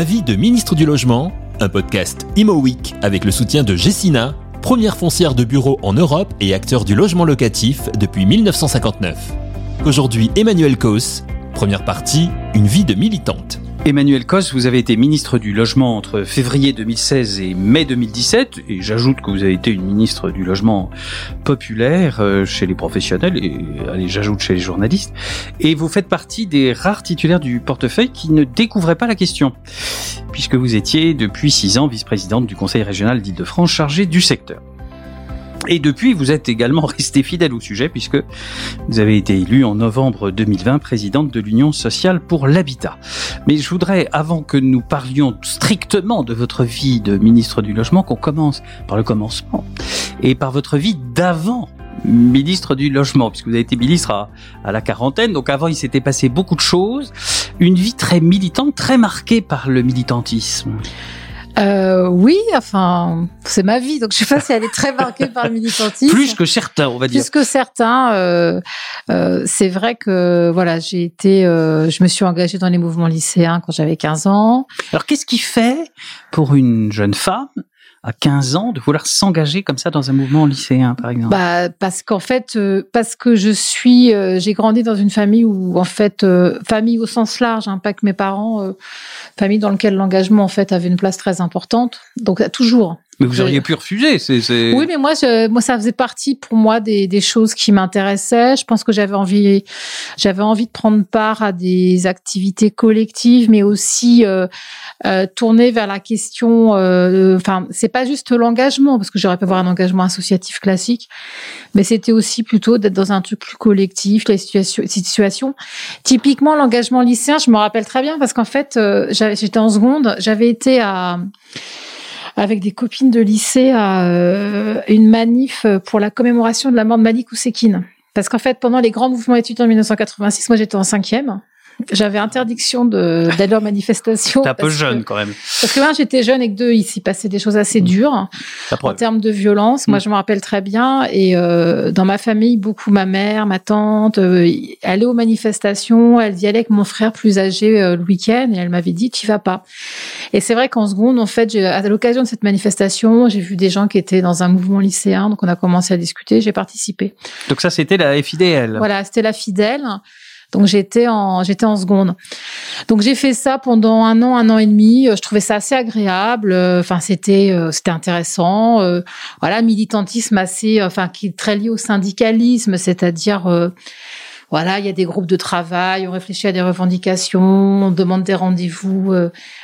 Ma vie de ministre du Logement, un podcast Imo Week avec le soutien de Jessina, première foncière de bureau en Europe et acteur du logement locatif depuis 1959. Aujourd'hui, Emmanuel Cos, première partie, une vie de militante. Emmanuel Cos, vous avez été ministre du Logement entre février 2016 et mai 2017, et j'ajoute que vous avez été une ministre du Logement populaire euh, chez les professionnels, et allez, j'ajoute chez les journalistes, et vous faites partie des rares titulaires du portefeuille qui ne découvraient pas la question, puisque vous étiez depuis six ans vice-présidente du Conseil régional d'Île-de-France chargé du secteur. Et depuis, vous êtes également resté fidèle au sujet puisque vous avez été élu en novembre 2020 présidente de l'Union sociale pour l'habitat. Mais je voudrais, avant que nous parlions strictement de votre vie de ministre du Logement, qu'on commence par le commencement et par votre vie d'avant ministre du Logement, puisque vous avez été ministre à la quarantaine. Donc avant, il s'était passé beaucoup de choses. Une vie très militante, très marquée par le militantisme. Euh, oui, enfin, c'est ma vie, donc je sais pas si elle est très marquée par le militantisme. Plus que certains, on va dire. Plus que certains, euh, euh, c'est vrai que voilà, j'ai été, euh, je me suis engagée dans les mouvements lycéens quand j'avais 15 ans. Alors qu'est-ce qui fait pour une jeune femme à 15 ans de vouloir s'engager comme ça dans un mouvement lycéen, par exemple Bah parce qu'en fait, euh, parce que je suis, euh, j'ai grandi dans une famille où en fait, euh, famille au sens large, hein, pas que mes parents, euh, famille dans laquelle l'engagement en fait avait une place très importante. Donc toujours. Mais vous auriez pu refuser. C'est, c'est... Oui, mais moi, je, moi, ça faisait partie pour moi des, des choses qui m'intéressaient. Je pense que j'avais envie, j'avais envie de prendre part à des activités collectives, mais aussi euh, euh, tourner vers la question. euh, Enfin, c'est pas juste l'engagement, parce que j'aurais pu avoir un engagement associatif classique, mais c'était aussi plutôt d'être dans un truc plus collectif, les situations, situations. Typiquement, l'engagement lycéen, je me rappelle très bien parce qu'en fait, euh, j'étais en seconde, j'avais été à avec des copines de lycée à euh, une manif pour la commémoration de la mort de Malik Oussekine. Parce qu'en fait, pendant les grands mouvements étudiants en 1986, moi j'étais en cinquième. J'avais interdiction d'aller en manifestation. T'es un peu jeune que- quand même. Parce que un, j'étais jeune et que deux, il s'y passait des choses assez dures La en termes de violence. Moi, Mm. je me rappelle très bien. Et euh, dans ma famille, beaucoup ma mère, ma tante, euh, allaient aux manifestations. Elle y allait avec mon frère plus âgé euh, le week-end. Et elle m'avait dit, tu vas pas. Et c'est vrai qu'en seconde, en fait, à l'occasion de cette manifestation, j'ai vu des gens qui étaient dans un mouvement lycéen. Donc, on a commencé à discuter. J'ai participé. Donc ça, c'était la FIDL. Voilà, c'était la fidèle. Donc j'étais en j'étais en seconde. Donc j'ai fait ça pendant un an, un an et demi. Euh, Je trouvais ça assez agréable. Euh, Enfin c'était euh, c'était intéressant. Voilà, militantisme assez, enfin qui est très lié au syndicalisme, c'est-à-dire voilà, il y a des groupes de travail, on réfléchit à des revendications, on demande des rendez-vous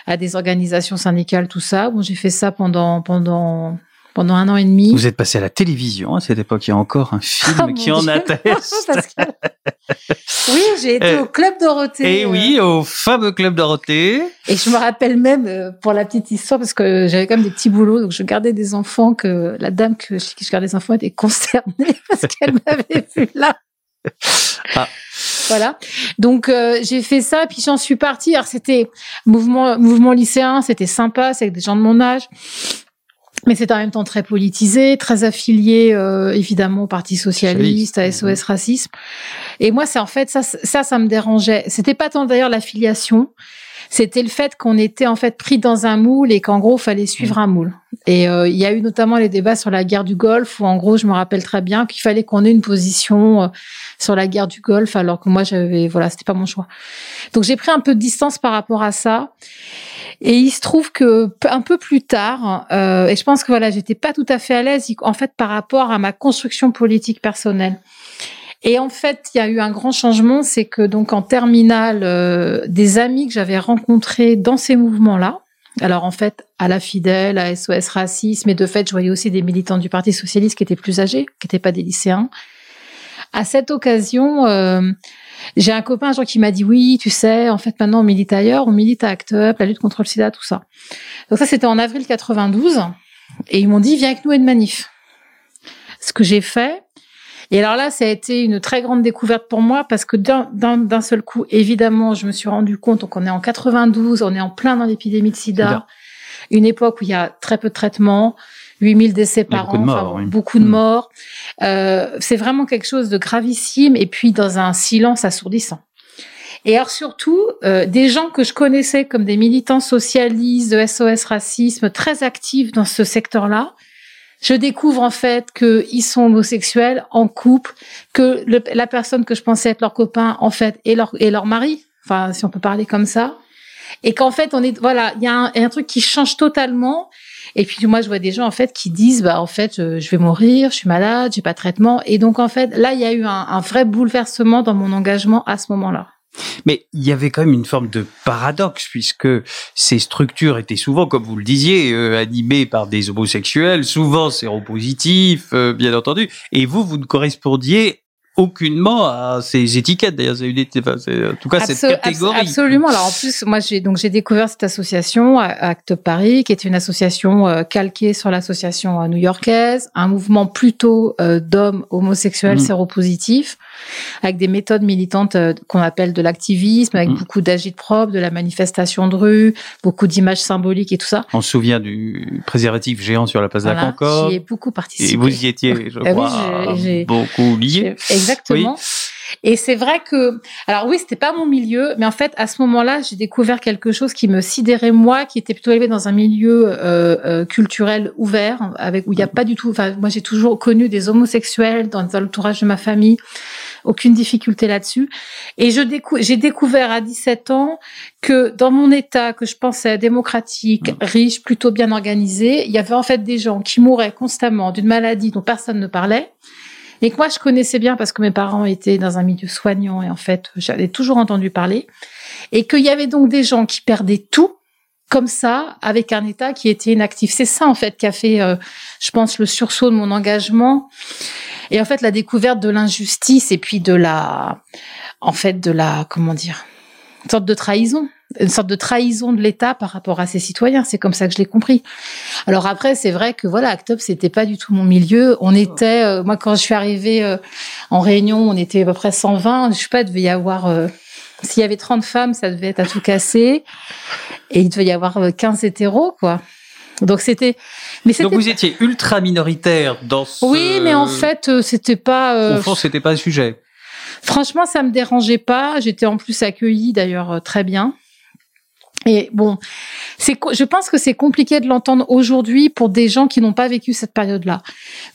à des organisations syndicales, tout ça. Bon, j'ai fait ça pendant pendant pendant un an et demi. Vous êtes passé à la télévision à cette époque. Il y a encore un film Ah, qui en Dieu. atteste. Que- Oui, j'ai été Euh, au club Dorothée. Et euh, oui, au fameux club Dorothée. Et je me rappelle même, euh, pour la petite histoire, parce que j'avais quand même des petits boulots, donc je gardais des enfants, que la dame que, qui je gardais des enfants était consternée parce qu'elle m'avait vu là. Ah. Voilà. Donc euh, j'ai fait ça, puis j'en suis partie. Alors c'était mouvement mouvement lycéen, c'était sympa, c'est avec des gens de mon âge. Mais c'était en même temps très politisé, très affilié euh, évidemment au Parti socialiste, à SOS racisme. Et moi, c'est en fait ça, ça, ça me dérangeait. C'était pas tant d'ailleurs l'affiliation, c'était le fait qu'on était en fait pris dans un moule et qu'en gros, fallait suivre un moule. Et euh, il y a eu notamment les débats sur la guerre du Golfe où en gros, je me rappelle très bien qu'il fallait qu'on ait une position euh, sur la guerre du Golfe, alors que moi, j'avais voilà, c'était pas mon choix. Donc j'ai pris un peu de distance par rapport à ça. Et il se trouve que un peu plus tard, euh, et je pense que voilà, j'étais pas tout à fait à l'aise en fait par rapport à ma construction politique personnelle. Et en fait, il y a eu un grand changement, c'est que donc en terminale, euh, des amis que j'avais rencontrés dans ces mouvements-là, alors en fait à la Fidèle, à SOS Racisme, et de fait, je voyais aussi des militants du Parti socialiste qui étaient plus âgés, qui n'étaient pas des lycéens. À cette occasion, euh, j'ai un copain un jour qui m'a dit oui, tu sais, en fait maintenant on milite ailleurs, on milite à Act Up, la lutte contre le sida, tout ça. Donc ça c'était en avril 92 et ils m'ont dit viens avec nous à une manif. Ce que j'ai fait. Et alors là, ça a été une très grande découverte pour moi parce que d'un- seul coup, évidemment, je me suis rendu compte, donc on est en 92, on est en plein dans l'épidémie de sida, une époque où il y a très peu de traitements, 8000 décès par beaucoup an, de enfin, morts, oui. beaucoup de Mm. morts. Euh, c'est vraiment quelque chose de gravissime et puis dans un silence assourdissant. Et alors surtout, euh, des gens que je connaissais comme des militants socialistes de SOS Racisme, très actifs dans ce secteur-là, je découvre en fait qu'ils sont homosexuels en couple, que la personne que je pensais être leur copain en fait est leur, mari, enfin si on peut parler comme ça, et qu'en fait on est voilà, il y a un, truc qui change totalement. Et puis moi je vois des gens en fait qui disent bah en fait je, vais mourir, je suis malade, j'ai pas de traitement, et donc en fait là il y a eu un vrai bouleversement dans mon engagement à ce moment-là. Mais il y avait quand même une forme de paradoxe puisque ces structures étaient souvent, comme vous le disiez, euh, animées par des homosexuels, souvent séropositifs, euh, bien entendu, et vous, vous ne correspondiez aucunement à ces étiquettes. D'ailleurs, c'est une, enfin, en tout cas, Absol cette catégorie. Absolument. Alors en plus, moi, j'ai donc j'ai découvert cette association Acte Paris, qui est une association euh, calquée sur l'association euh, new-yorkaise, un mouvement plutôt euh, d'hommes homosexuels Mmh. séropositifs, avec des méthodes militantes euh, qu'on appelle de l'activisme, avec Mmh. beaucoup d'agite propre, de la manifestation de rue, beaucoup d'images symboliques et tout ça. On se souvient du préservatif géant sur la place de la Voilà. Concorde. J'y ai beaucoup participé. Et vous y étiez, je Ah oui, crois, j'ai- j'ai- beaucoup lié. Exactement. Et c'est vrai que, alors oui, c'était pas mon milieu, mais en fait, à ce moment-là, j'ai découvert quelque chose qui me sidérait moi, qui était plutôt élevé dans un milieu euh, euh, culturel ouvert, avec où il n'y a pas du tout. Enfin, moi, j'ai toujours connu des homosexuels dans l'entourage de ma famille, aucune difficulté là-dessus. Et je décou j'ai découvert à 17 ans que dans mon état que je pensais démocratique, riche, plutôt bien organisé, il y avait en fait des gens qui mouraient constamment d'une maladie dont personne ne parlait et que moi je connaissais bien parce que mes parents étaient dans un milieu soignant et en fait j'avais toujours entendu parler et qu'il y avait donc des gens qui perdaient tout comme ça avec un état qui était inactif. C'est ça en fait qui a fait euh, je pense le sursaut de mon engagement et en fait la découverte de l'injustice et puis de la en fait de la comment dire une sorte de trahison une sorte de trahison de l'État par rapport à ses citoyens. C'est comme ça que je l'ai compris. Alors après, c'est vrai que voilà, Actop, c'était pas du tout mon milieu. On était, euh, moi, quand je suis arrivée euh, en réunion, on était à peu près 120. Je sais pas, il devait y avoir, euh, s'il y avait 30 femmes, ça devait être à tout casser. Et il devait y avoir euh, 15 hétéros, quoi. Donc c'était, mais Donc vous étiez ultra minoritaire dans ce... Oui, mais en fait, euh, c'était pas. euh, Au fond, c'était pas le sujet. Franchement, ça me dérangeait pas. J'étais en plus accueillie d'ailleurs euh, très bien. Et bon, c'est, je pense que c'est compliqué de l'entendre aujourd'hui pour des gens qui n'ont pas vécu cette période-là.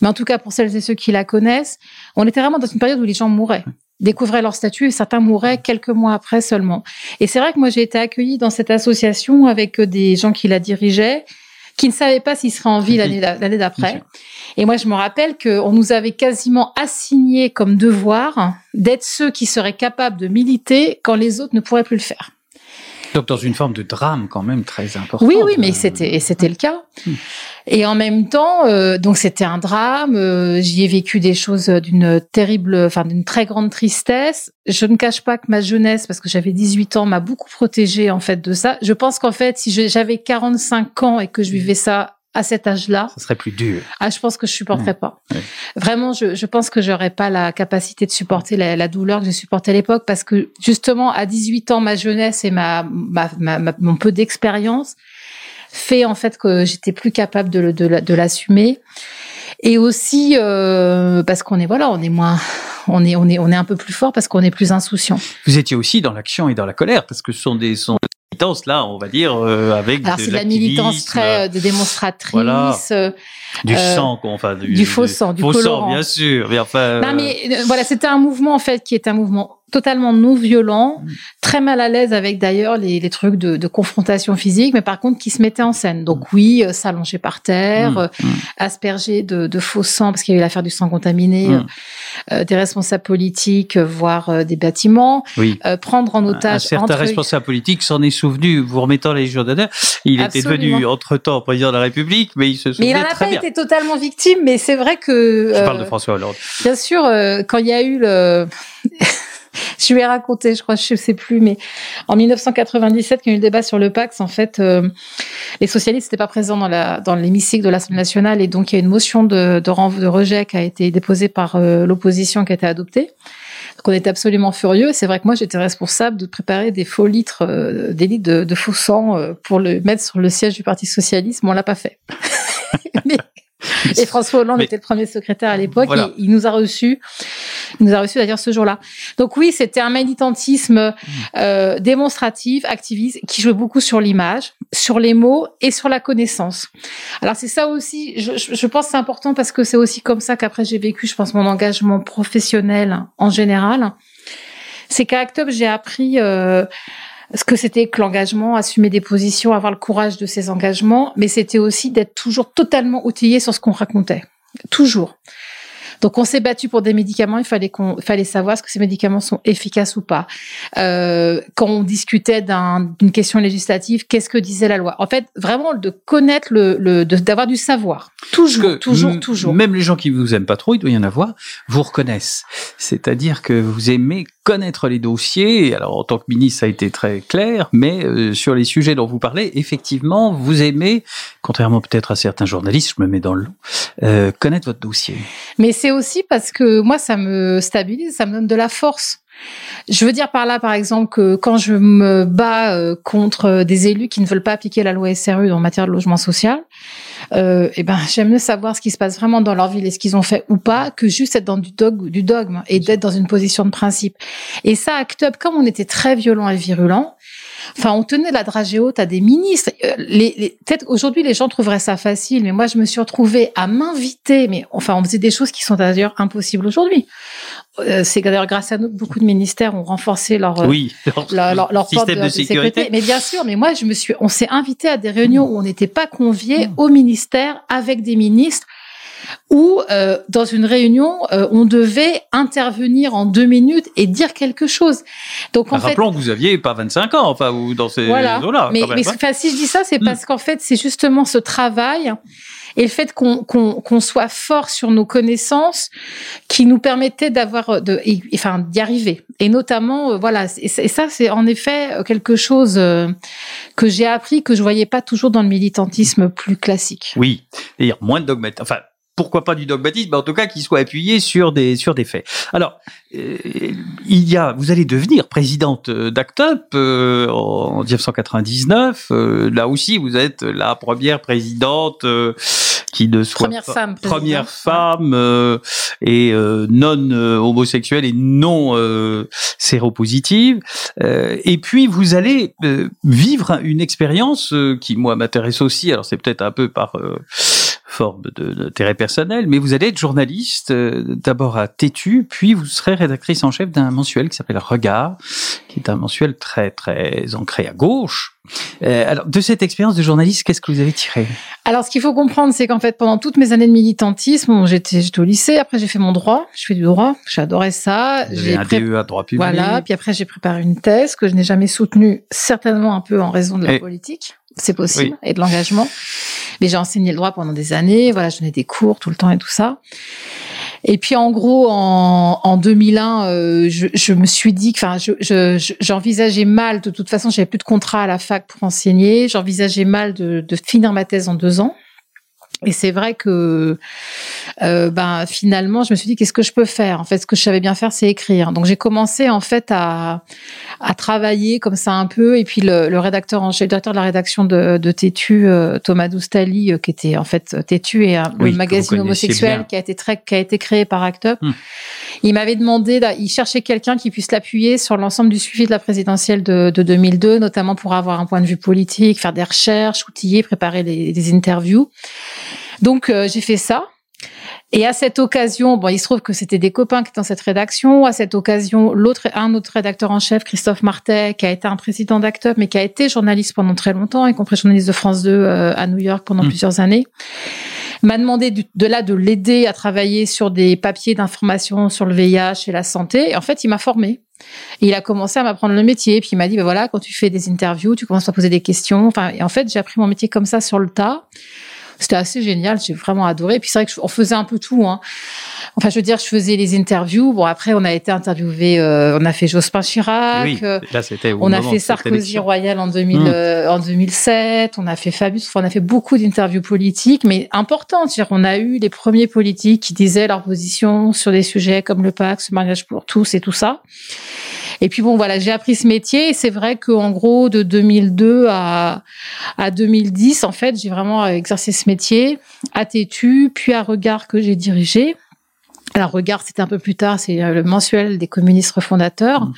Mais en tout cas, pour celles et ceux qui la connaissent, on était vraiment dans une période où les gens mouraient, découvraient leur statut et certains mouraient quelques mois après seulement. Et c'est vrai que moi, j'ai été accueillie dans cette association avec des gens qui la dirigeaient, qui ne savaient pas s'ils seraient en vie l'année d'après. Et moi, je me rappelle qu'on nous avait quasiment assigné comme devoir d'être ceux qui seraient capables de militer quand les autres ne pourraient plus le faire. Donc dans une forme de drame quand même très important. Oui, oui, mais c'était et c'était le cas. Hmm. Et en même temps, euh, donc c'était un drame. euh, J'y ai vécu des choses d'une terrible, enfin d'une très grande tristesse. Je ne cache pas que ma jeunesse, parce que j'avais 18 ans, m'a beaucoup protégée en fait de ça. Je pense qu'en fait, si j'avais 45 ans et que je vivais ça à cet âge-là, Ça serait plus dur. ah, je pense que je supporterais pas. Ouais. Vraiment, je, je pense que j'aurais pas la capacité de supporter la, la douleur que j'ai supportée à l'époque parce que justement, à 18 ans, ma jeunesse et ma, ma, ma- ma- mon peu d'expérience fait en fait que j'étais plus capable de, de, de l'assumer. Et aussi euh, parce qu'on est voilà, on est moins, on est on est on est un peu plus fort parce qu'on est plus insouciant. Vous étiez aussi dans l'action et dans la colère parce que ce sont des sont des militances là, on va dire euh, avec Alors de c'est de la militance très euh, de démonstratrice. Voilà. euh, du euh, sang quoi, enfin du, du faux sang, du faux sang colorant. bien sûr, mais enfin Non, euh, mais euh, voilà, c'était un mouvement en fait qui était un mouvement totalement non violent, Mm. très mal à l'aise avec d'ailleurs les, les trucs de, de confrontation physique, mais par contre qui se mettait en scène. Donc oui, euh, s'allonger par terre, Mm, euh, mm. asperger de, de faux sang parce qu'il y a eu l'affaire du sang contaminé, Mm. euh, des responsables politiques, voire des bâtiments, oui. prendre en Un otage certain entre- responsable politique s'en est souvenu, vous remettant les Légion d'honneur. Il était devenu entre-temps président de la République, mais il se Mais souvenait il n'en a très pas bien. été totalement victime, mais c'est vrai que Je parle de François Hollande. Bien sûr, quand il y a eu le... je lui ai raconté, je crois, je sais plus, mais en 1997, quand il y a eu le débat sur le Pax, en fait, euh, les socialistes n'étaient pas présents dans la dans l'hémicycle de l'Assemblée nationale, et donc il y a une motion de, de, renv- de rejet qui a été déposée par euh, l'opposition, qui a été adoptée. Donc on était absolument furieux. C'est vrai que moi, j'étais responsable de préparer des faux litres, euh, des litres de, de faux sang pour le mettre sur le siège du Parti socialiste, mais on l'a pas fait. mais Et François Hollande était le premier secrétaire à l'époque. et Il nous a reçus. Il nous a reçus d'ailleurs ce jour-là. Donc oui, c'était un militantisme euh, démonstratif, activiste, qui jouait beaucoup sur l'image, sur les mots et sur la connaissance. Alors c'est ça aussi. Je, je pense c'est important parce que c'est aussi comme ça qu'après j'ai vécu, je pense, mon engagement professionnel en général. C'est qu'à Act j'ai appris. Euh, ce que c'était que l'engagement, assumer des positions, avoir le courage de ses engagements, mais c'était aussi d'être toujours totalement outillé sur ce qu'on racontait. Toujours. Donc on s'est battu pour des médicaments, il fallait qu'on fallait savoir ce que ces médicaments sont efficaces ou pas. Euh, quand on discutait d'une question législative, qu'est-ce que disait la loi? En fait, vraiment de connaître le, le d'avoir du savoir. Toujours, toujours, toujours. Même les gens qui vous aiment pas trop, il doit y en avoir, vous reconnaissent. C'est-à-dire que vous aimez connaître les dossiers. Alors, en tant que ministre, ça a été très clair, mais euh, sur les sujets dont vous parlez, effectivement, vous aimez, contrairement peut-être à certains journalistes, je me mets dans le lot, euh, connaître votre dossier. Mais c'est aussi parce que moi, ça me stabilise, ça me donne de la force. Je veux dire par là, par exemple, que quand je me bats euh, contre des élus qui ne veulent pas appliquer la loi SRU en matière de logement social, euh, eh ben j'aime mieux savoir ce qui se passe vraiment dans leur ville et ce qu'ils ont fait ou pas que juste être dans du, dogme, du dogme et d'être dans une position de principe. Et ça, Act Up, comme on était très violent et virulent, Enfin, on tenait la dragée haute à des ministres. Euh, les, les, Peut-être aujourd'hui, les gens trouveraient ça facile, mais moi, je me suis retrouvée à m'inviter. Mais enfin, on faisait des choses qui sont d'ailleurs impossibles aujourd'hui. Euh, c'est d'ailleurs grâce à nous beaucoup de ministères ont renforcé leur euh, oui, leur, leur, leur système de, de, sécurité. Mais bien sûr, mais moi, je me suis, on s'est invité à des réunions où on n'était pas conviés mmh. au ministère avec des ministres où euh, dans une réunion, euh, on devait intervenir en deux minutes et dire quelque chose. Donc en bah, rappelons que vous aviez pas 25 ans, enfin ou dans ces voilà. là Mais, mais si je dis ça, c'est hmm. parce qu'en fait, c'est justement ce travail et le fait qu'on qu'on soit fort sur nos connaissances qui nous permettait d'avoir de enfin d'y arriver et notamment euh, voilà et, ça c'est en effet quelque chose que j'ai appris que je voyais pas toujours dans le militantisme plus classique. Oui, c'est-à-dire moins de dogmatisme enfin pourquoi pas du dogmatisme, mais en tout cas qu'il soit appuyé sur des sur des faits. Alors, euh, il y a, vous allez devenir présidente d'ACTUP euh, en 1999. Euh, là aussi, vous êtes la première présidente qui ne soit première femme, première femme et non homosexuelle et non séropositive. et puis vous allez vivre une expérience qui moi m'intéresse aussi. Alors c'est peut-être un peu par forme d'intérêt personnel, mais vous allez être journaliste euh, d'abord à Tétu, puis vous serez rédactrice en chef d'un mensuel qui s'appelle Regard, qui est un mensuel très très ancré à gauche. Euh, alors, de cette expérience de journaliste, qu'est-ce que vous avez tiré? Alors, ce qu'il faut comprendre, c'est qu'en fait, pendant toutes mes années de militantisme, j'étais au lycée, après j'ai fait mon droit, je fais du droit, j'adorais ça. J'ai un pré... DE droit public. Voilà, puis après j'ai préparé une thèse que je n'ai jamais soutenue, certainement un peu en raison de la politique, c'est possible, et de l'engagement. Mais j'ai enseigné le droit pendant des années, voilà, je donnais des cours tout le temps et tout ça. Et puis en gros, en, en 2001, euh, je, je, me suis dit, enfin, j'envisageais je, mal. De toute façon, j'avais plus de contrat à la fac pour enseigner. J'envisageais mal de, de finir ma thèse en deux ans. Et c'est vrai que euh, ben finalement, je me suis dit qu'est-ce que je peux faire? En fait, ce que je savais bien faire, c'est écrire. Donc j'ai commencé en fait à, à travailler comme ça un peu. Et puis le, le rédacteur en chef, directeur de la rédaction de, de Tétu, euh, Thomas Doustali, euh, qui était en fait Tétu et un magazine homosexuel qui a été très, qui a été créé par Act Up. Hmm. Il m'avait demandé, il cherchait quelqu'un qui puisse l'appuyer sur l'ensemble du suivi de la présidentielle de, de, 2002, notamment pour avoir un point de vue politique, faire des recherches, outiller, préparer des, des interviews. Donc euh, j'ai fait ça. Et à cette occasion, bon, il se trouve que c'était des copains qui étaient dans cette rédaction. À cette occasion, l'autre, un autre rédacteur en chef, Christophe Martet, qui a été un président d'Actup, mais qui a été journaliste pendant très longtemps, y compris journaliste de France 2 euh, à New York pendant mmh. plusieurs années, m'a demandé de là de l'aider à travailler sur des papiers d'information sur le VIH et la santé. Et en fait, il m'a formé. il a commencé à m'apprendre le métier. Puis il m'a dit, ben voilà, quand tu fais des interviews, tu commences à poser des questions. Enfin, et en fait, j'ai appris mon métier comme ça sur le tas. C'était assez génial, j'ai vraiment adoré. Puis c'est vrai qu'on faisait un peu tout. Hein. Enfin, je veux dire, je faisais les interviews. Bon, après, on a été interviewé, euh, on a fait Jospin Chirac. Oui, euh, là, c'était on a fait Sarkozy Royal en, 2000, mmh. euh, en 2007. On a fait Fabius. Enfin, on a fait beaucoup d'interviews politiques, mais importantes. dire on a eu les premiers politiques qui disaient leur position sur des sujets comme le Pax, le mariage pour tous et tout ça. Et puis bon, voilà, j'ai appris ce métier et c'est vrai qu'en gros, de 2002 à, à 2010, en fait, j'ai vraiment exercé ce métier. à Tétu, puis à Regard que j'ai dirigé. Alors Regard, c'était un peu plus tard, c'est le mensuel des communistes refondateurs. Mmh.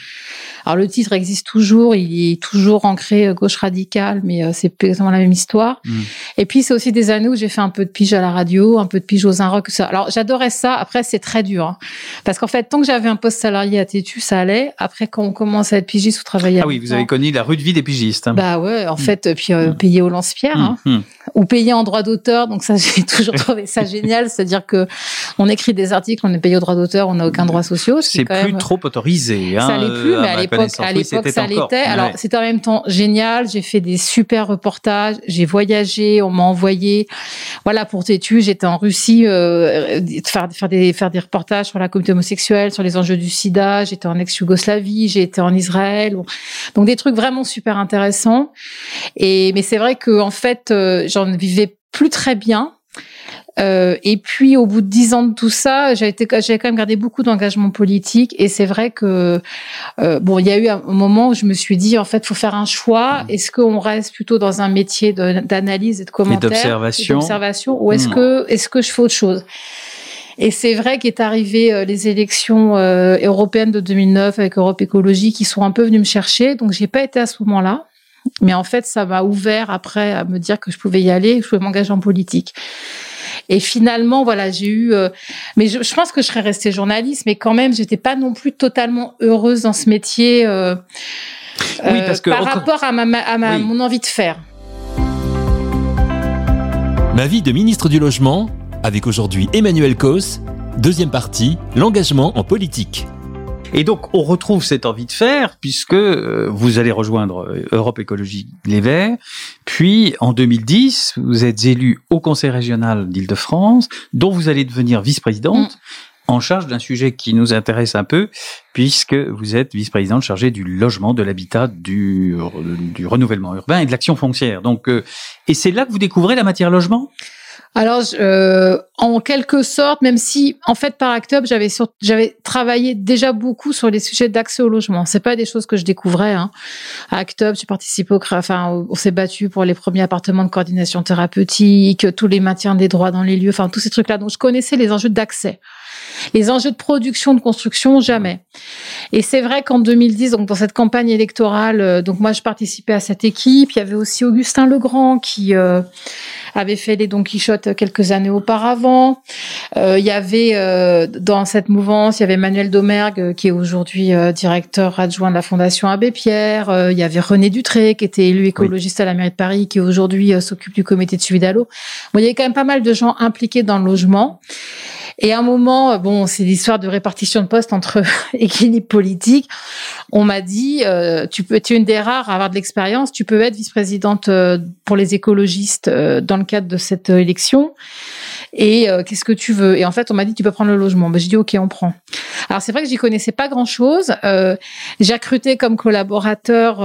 Alors le titre existe toujours, il est toujours ancré euh, gauche radicale, mais euh, c'est exactement la même histoire. Mmh. Et puis c'est aussi des années où j'ai fait un peu de pige à la radio, un peu de pige aux Inrock. Ça. Alors j'adorais ça. Après c'est très dur, hein. parce qu'en fait tant que j'avais un poste salarié à Tétu, ça allait. Après quand on commence à être pigiste ou travailler ah oui, vous avez connu la rude vie des pigistes. Hein. Bah ouais, en mmh. fait puis euh, payer au lance-pierre hein. ou payer en droit d'auteur. Donc ça j'ai toujours trouvé ça génial, c'est-à-dire que on écrit des articles, on est payé au droit d'auteur, on n'a aucun droit social. C'est plus trop autorisé. Hein, ça l'est plus, mais à l'époque, à l'époque, ça l'était. Alors, c'était en même temps génial. J'ai fait des super reportages. J'ai voyagé. On m'a envoyé. Voilà, pour Tétu, j'étais en Russie, euh, faire, faire des, faire des reportages sur la communauté homosexuelle, sur les enjeux du sida. J'étais en ex-Yougoslavie. J'ai été en Israël. Donc, des trucs vraiment super intéressants. Et, mais c'est vrai que, en fait, euh, j'en vivais plus très bien euh, et puis, au bout de dix ans de tout ça, j'ai quand même gardé beaucoup d'engagement politique. Et c'est vrai que euh, bon, il y a eu un moment où je me suis dit, en fait, faut faire un choix. Mmh. Est-ce qu'on reste plutôt dans un métier d'analyse et de commentaire, d'observation, ou est-ce mmh. que est-ce que je fais autre chose? Et c'est vrai qu'est arrivé euh, les élections européennes de 2009 avec Europe Écologie qui sont un peu venues me chercher. Donc j'ai pas été à ce moment-là. Mais en fait, ça m'a ouvert après à me dire que je pouvais y aller, que je pouvais m'engager en politique. Et finalement, voilà, j'ai eu. Euh, mais je, pense que je serais restée journaliste, mais quand même, j'étais pas non plus totalement heureuse dans ce métier. Euh, oui, parce que par rapport à, ma, à ma, mon envie de faire. Ma vie de ministre du logement, avec aujourd'hui Emmanuel Cos, deuxième partie, l'engagement en politique. Et donc, on retrouve cette envie de faire puisque euh, vous allez rejoindre euh, Europe Écologie Les Verts. Puis, en 2010, vous êtes élu au Conseil régional d'Île-de-France, dont vous allez devenir vice-présidente. Mm. en charge d'un sujet qui nous intéresse un peu, puisque vous êtes vice-présidente chargée du logement, de l'habitat, du, du renouvellement urbain et de l'action foncière. Donc, euh, et c'est là que vous découvrez la matière logement? Alors, euh, en quelque sorte, même si, en fait, par Act Up, j'avais j'avais travaillé déjà beaucoup sur les sujets d'accès au logement. C'est pas des choses que je découvrais. Hein. À Act Up, j'ai participé au, enfin, on s'est battu pour les premiers appartements de coordination thérapeutique, tous les maintiens des droits dans les lieux, enfin, tous ces trucs-là. Donc, je connaissais les enjeux d'accès. Les enjeux de production, de construction, jamais. Et c'est vrai qu'en 2010, donc dans cette campagne électorale, euh, donc moi je participais à cette équipe. Il y avait aussi Augustin Legrand qui euh, avait fait les Don Quichotte quelques années auparavant. Euh, il y avait euh, dans cette mouvance, il y avait Manuel Domergue qui est aujourd'hui directeur adjoint de la Fondation Abbé Pierre. il y avait René Dutré qui était élu écologiste à la mairie de Paris, qui aujourd'hui s'occupe du comité de suivi d'Allo. Bon, il y avait quand même pas mal de gens impliqués dans le logement. Et à un moment, bon, c'est l'histoire de répartition de postes entre équilibre politique. On m'a dit, euh, tu peux, tu es une des rares à avoir de l'expérience, tu peux être vice-présidente euh, pour les écologistes euh, dans le cadre de cette élection. Et qu'est-ce que tu veux? Et en fait, on m'a dit, tu peux prendre le logement. Ben, j'ai dit, ok, on prend. Alors c'est vrai que j'y connaissais pas grand-chose. j'ai recruté comme collaborateur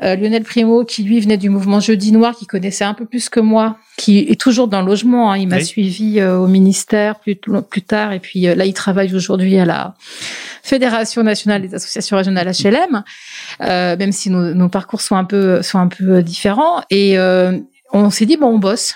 Lionel Primo, qui lui venait du mouvement Jeudi Noir, qui connaissait un peu plus que moi qui est toujours dans le logement. Hein. Il m'a suivi euh, au ministère plus, plus tard, et puis euh, là, il travaille aujourd'hui à la Fédération nationale des associations régionales HLM, euh, même si nos, nos, parcours sont un peu sont un peu différents. Et on s'est dit bon, on bosse.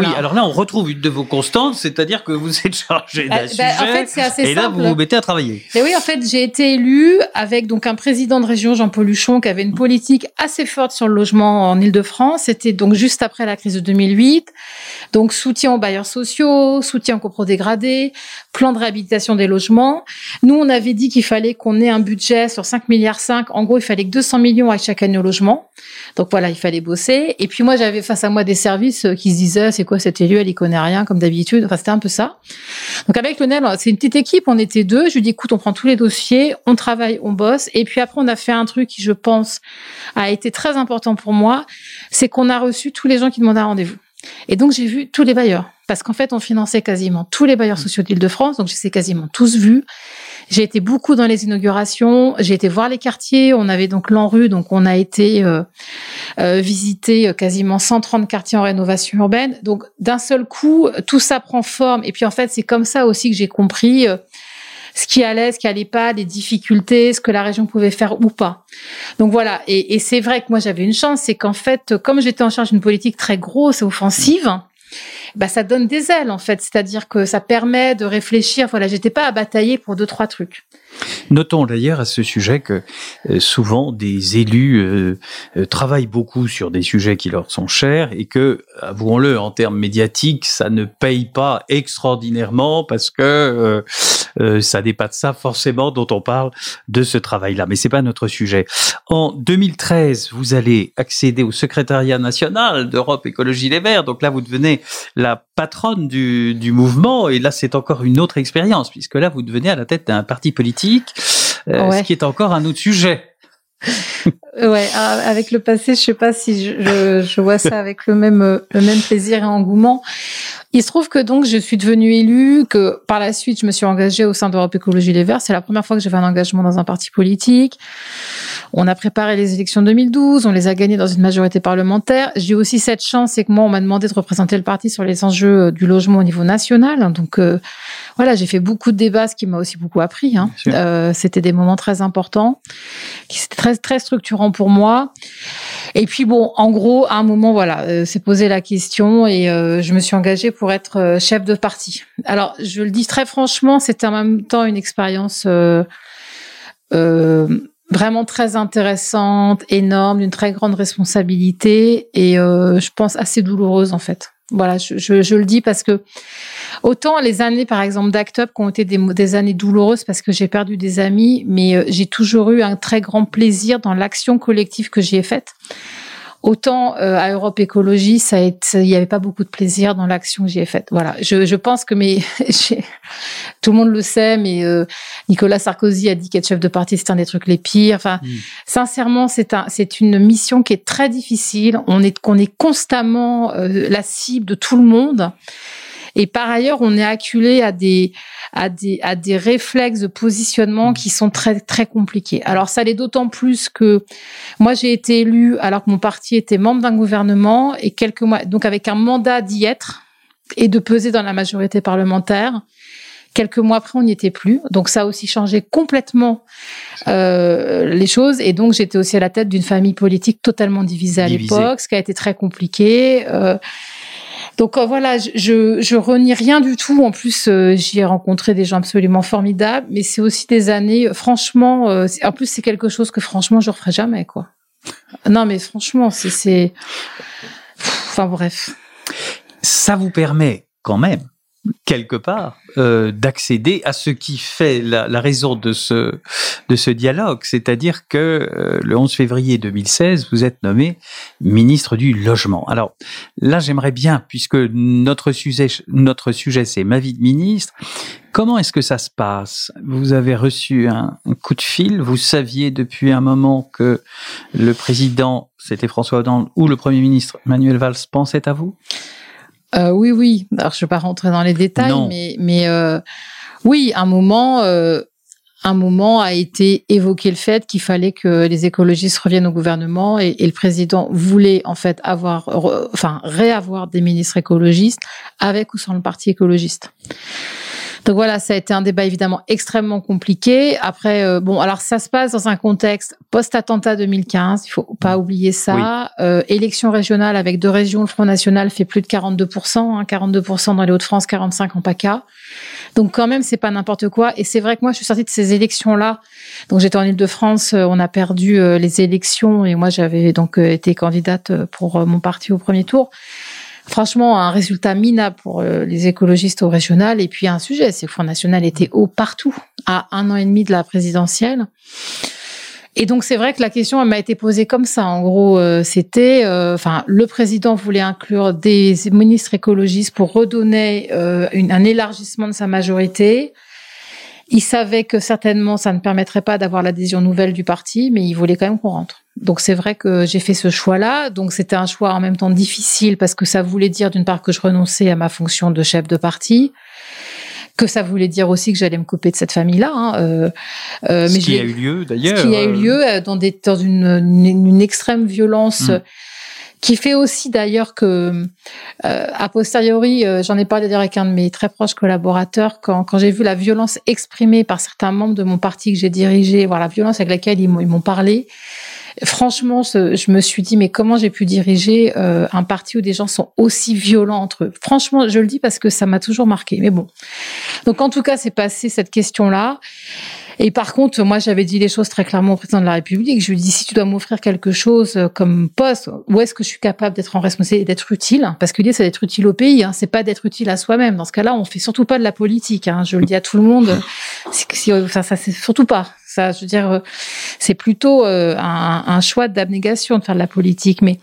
Oui, alors là, on retrouve une de vos constantes, c'est-à-dire que vous êtes chargé d'un bah, sujet, en fait, c'est assez et là, vous vous mettez à travailler. Mais oui, en fait, j'ai été élue avec donc un président de région, Jean-Paul Luchon, qui avait une politique assez forte sur le logement en Ile-de-France. C'était donc juste après la crise de 2008. Donc, soutien aux bailleurs sociaux, soutien aux coprodégradés, plan de réhabilitation des logements. Nous, on avait dit qu'il fallait qu'on ait un budget sur 5 milliards 5. En gros, il fallait que 200 millions à chaque année au logement. Donc voilà, il fallait bosser. Et puis moi, j'avais face à moi des services qui se disaient, c'est quoi cet élu Elle y connaît rien, comme d'habitude. Enfin, c'était un peu ça. Donc avec Lionel, c'est une petite équipe, on était deux. Je lui dis, écoute, on prend tous les dossiers, on travaille, on bosse. Et puis après, on a fait un truc qui, je pense, a été très important pour moi. C'est qu'on a reçu tous les gens qui demandaient un rendez-vous. Et donc, j'ai vu tous les bailleurs. Parce qu'en fait, on finançait quasiment tous les bailleurs sociaux d'Île-de-France. Donc, je les ai quasiment tous vus. J'ai été beaucoup dans les inaugurations. J'ai été voir les quartiers. On avait donc l'ANRU. Donc, on a été euh, euh, visiter euh, quasiment 130 quartiers en rénovation urbaine. Donc, d'un seul coup, tout ça prend forme. Et puis, en fait, c'est comme ça aussi que j'ai compris ce qui allait, ce qui allait pas, les difficultés, ce que la région pouvait faire ou pas. Donc voilà. Et, et c'est vrai que moi j'avais une chance, c'est qu'en fait, comme j'étais en charge d'une politique très grosse et offensive, bah ça donne des ailes en fait, c'est-à-dire que ça permet de réfléchir. Voilà, j'étais pas à batailler pour deux trois trucs. Notons d'ailleurs à ce sujet que euh, souvent des élus euh, euh, travaillent beaucoup sur des sujets qui leur sont chers et que, avouons-le, en termes médiatiques, ça ne paye pas extraordinairement parce que ça n'est pas de ça forcément dont on parle de ce travail-là. Mais c'est pas notre sujet. En 2013, vous allez accéder au secrétariat national d'Europe Écologie Les Verts. Donc là, vous devenez la patronne du, du mouvement et là, c'est encore une autre expérience puisque là, vous devenez à la tête d'un parti politique euh, ce qui est encore un autre sujet. ouais, ah, avec le passé, je sais pas si je, je, vois ça avec le même le même plaisir et engouement. Il se trouve que donc je suis devenue élue, que par la suite je me suis engagée au sein d'Europe Écologie Les Verts. C'est la première fois que j'ai fait un engagement dans un parti politique. On a préparé les élections 2012, on les a gagnées dans une majorité parlementaire. J'ai aussi cette chance, c'est que moi, on m'a demandé de représenter le parti sur les enjeux euh, du logement au niveau national. Donc euh, voilà, j'ai fait beaucoup de débats, ce qui m'a aussi beaucoup appris. Hein. Euh, C'était des moments très importants, qui étaient très très structurants pour moi. Et puis bon, en gros, à un moment, voilà, euh, c'est posé la question et euh, je me suis engagée pour être chef de parti. Alors, je le dis très franchement, c'était en même temps une expérience euh, vraiment très intéressante, énorme, d'une très grande responsabilité et euh, je pense assez douloureuse en fait. Voilà, je, le dis parce que autant les années, par exemple, d'Act Up qui ont été des, années douloureuses parce que j'ai perdu des amis, mais euh, j'ai toujours eu un très grand plaisir dans l'action collective que j'y ai faite. Autant euh, à Europe Écologie, ça il n'y avait pas beaucoup de plaisir dans l'action que j'y ai faite. Voilà, je, je pense que mais tout le monde le sait, mais euh, Nicolas Sarkozy a dit qu'être chef de parti c'est un des trucs les pires. Enfin, mm. sincèrement, c'est un c'est une mission qui est très difficile. On est qu'on est constamment euh, la cible de tout le monde. Et par ailleurs, on est acculé à des, à des, à des réflexes de positionnement qui sont très, très compliqués. Alors, ça l'est d'autant plus que moi, j'ai été élue alors que mon parti était membre d'un gouvernement et quelques mois, donc avec un mandat d'y être et de peser dans la majorité parlementaire. Quelques mois après, on n'y était plus. Donc, ça a aussi changé complètement euh, les choses. Et donc, j'étais aussi à la tête d'une famille politique totalement divisée à l'époque, ce qui a été très compliqué. Euh, donc euh, voilà, je, je renie rien du tout. En plus, euh, j'y ai rencontré des gens absolument formidables, mais c'est aussi des années, euh, franchement, en plus c'est quelque chose que franchement je referai jamais, quoi. Non, mais franchement, c'est, enfin bref. Ça vous permet quand même quelque part euh, d'accéder à ce qui fait la, la, raison de ce de ce dialogue, c'est-à-dire que euh, le 11 février 2016, vous êtes nommé ministre du logement. Alors là, j'aimerais bien, puisque notre sujet notre sujet c'est ma vie de ministre, comment est-ce que ça se passe? Vous avez reçu un, un, coup de fil, vous saviez depuis un moment que le président, c'était François Hollande, ou le premier ministre Manuel Valls pensait à vous? Euh, oui, oui. Alors, je ne vais pas rentrer dans les détails, non. mais, mais euh, oui, un moment, euh, un moment a été évoqué le fait qu'il fallait que les écologistes reviennent au gouvernement et, et le président voulait en fait avoir, re, enfin, réavoir des ministres écologistes avec ou sans le parti écologiste. Donc voilà, ça a été un débat évidemment extrêmement compliqué. Après, euh, bon, alors ça se passe dans un contexte post-attentat 2015, il faut pas oublier ça. Oui. Euh, élection régionale avec deux régions, le Front National fait plus de 42%, hein, 42% dans les Hauts-de-France, 45% en PACA. Donc quand même, c'est pas n'importe quoi. Et c'est vrai que moi, je suis sortie de ces élections-là. Donc j'étais en Ile-de-France, euh, on a perdu euh, les élections et moi j'avais donc été candidate pour mon parti au premier tour franchement un résultat minable pour euh, les écologistes au régional. Et puis un sujet, c'est que le Front National était haut partout, à un an et demi de la présidentielle. Et donc c'est vrai que la question m'a été posée comme ça. En gros, euh, c'était, euh, enfin, le président voulait inclure des ministres écologistes pour redonner euh, une, un élargissement de sa majorité. Il savait que certainement ça ne permettrait pas d'avoir l'adhésion nouvelle du parti, mais il voulait quand même qu'on rentre. Donc c'est vrai que j'ai fait ce choix-là. Donc c'était un choix en même temps difficile parce que ça voulait dire d'une part que je renonçais à ma fonction de chef de parti, que ça voulait dire aussi que j'allais me couper de cette famille-là. Hein. Euh, euh, ce mais qui a eu lieu d'ailleurs. Ce qui a eu lieu euh, dans, des, dans une, une, une extrême violence. Mmh qui fait aussi d'ailleurs que, euh, a posteriori, euh, j'en ai parlé d'ailleurs avec un de mes très proches collaborateurs, quand, quand j'ai vu la violence exprimée par certains membres de mon parti que j'ai dirigé, voir la violence avec laquelle ils m'ont parlé, franchement, je me suis dit, mais comment j'ai pu diriger euh, un parti où des gens sont aussi violents entre eux? Franchement, je le dis parce que ça m'a toujours marqué. Mais bon. Donc, en tout cas, c'est passé cette question-là. Et par contre, moi, j'avais dit les choses très clairement au président de la République. Je lui ai dit, si tu dois m'offrir quelque chose euh, comme poste, où est-ce que je suis capable d'être en responsabilité et d'être utile? Parce que l'idée, c'est d'être utile au pays, hein, c'est pas d'être utile à soi-même. Dans ce cas-là, on fait surtout pas de la politique. Hein, je le dis à tout le monde. C'est, ça, ça c'est surtout pas. Ça, je veux dire, euh, c'est plutôt euh, un, un, choix d'abnégation de faire de la politique. Mais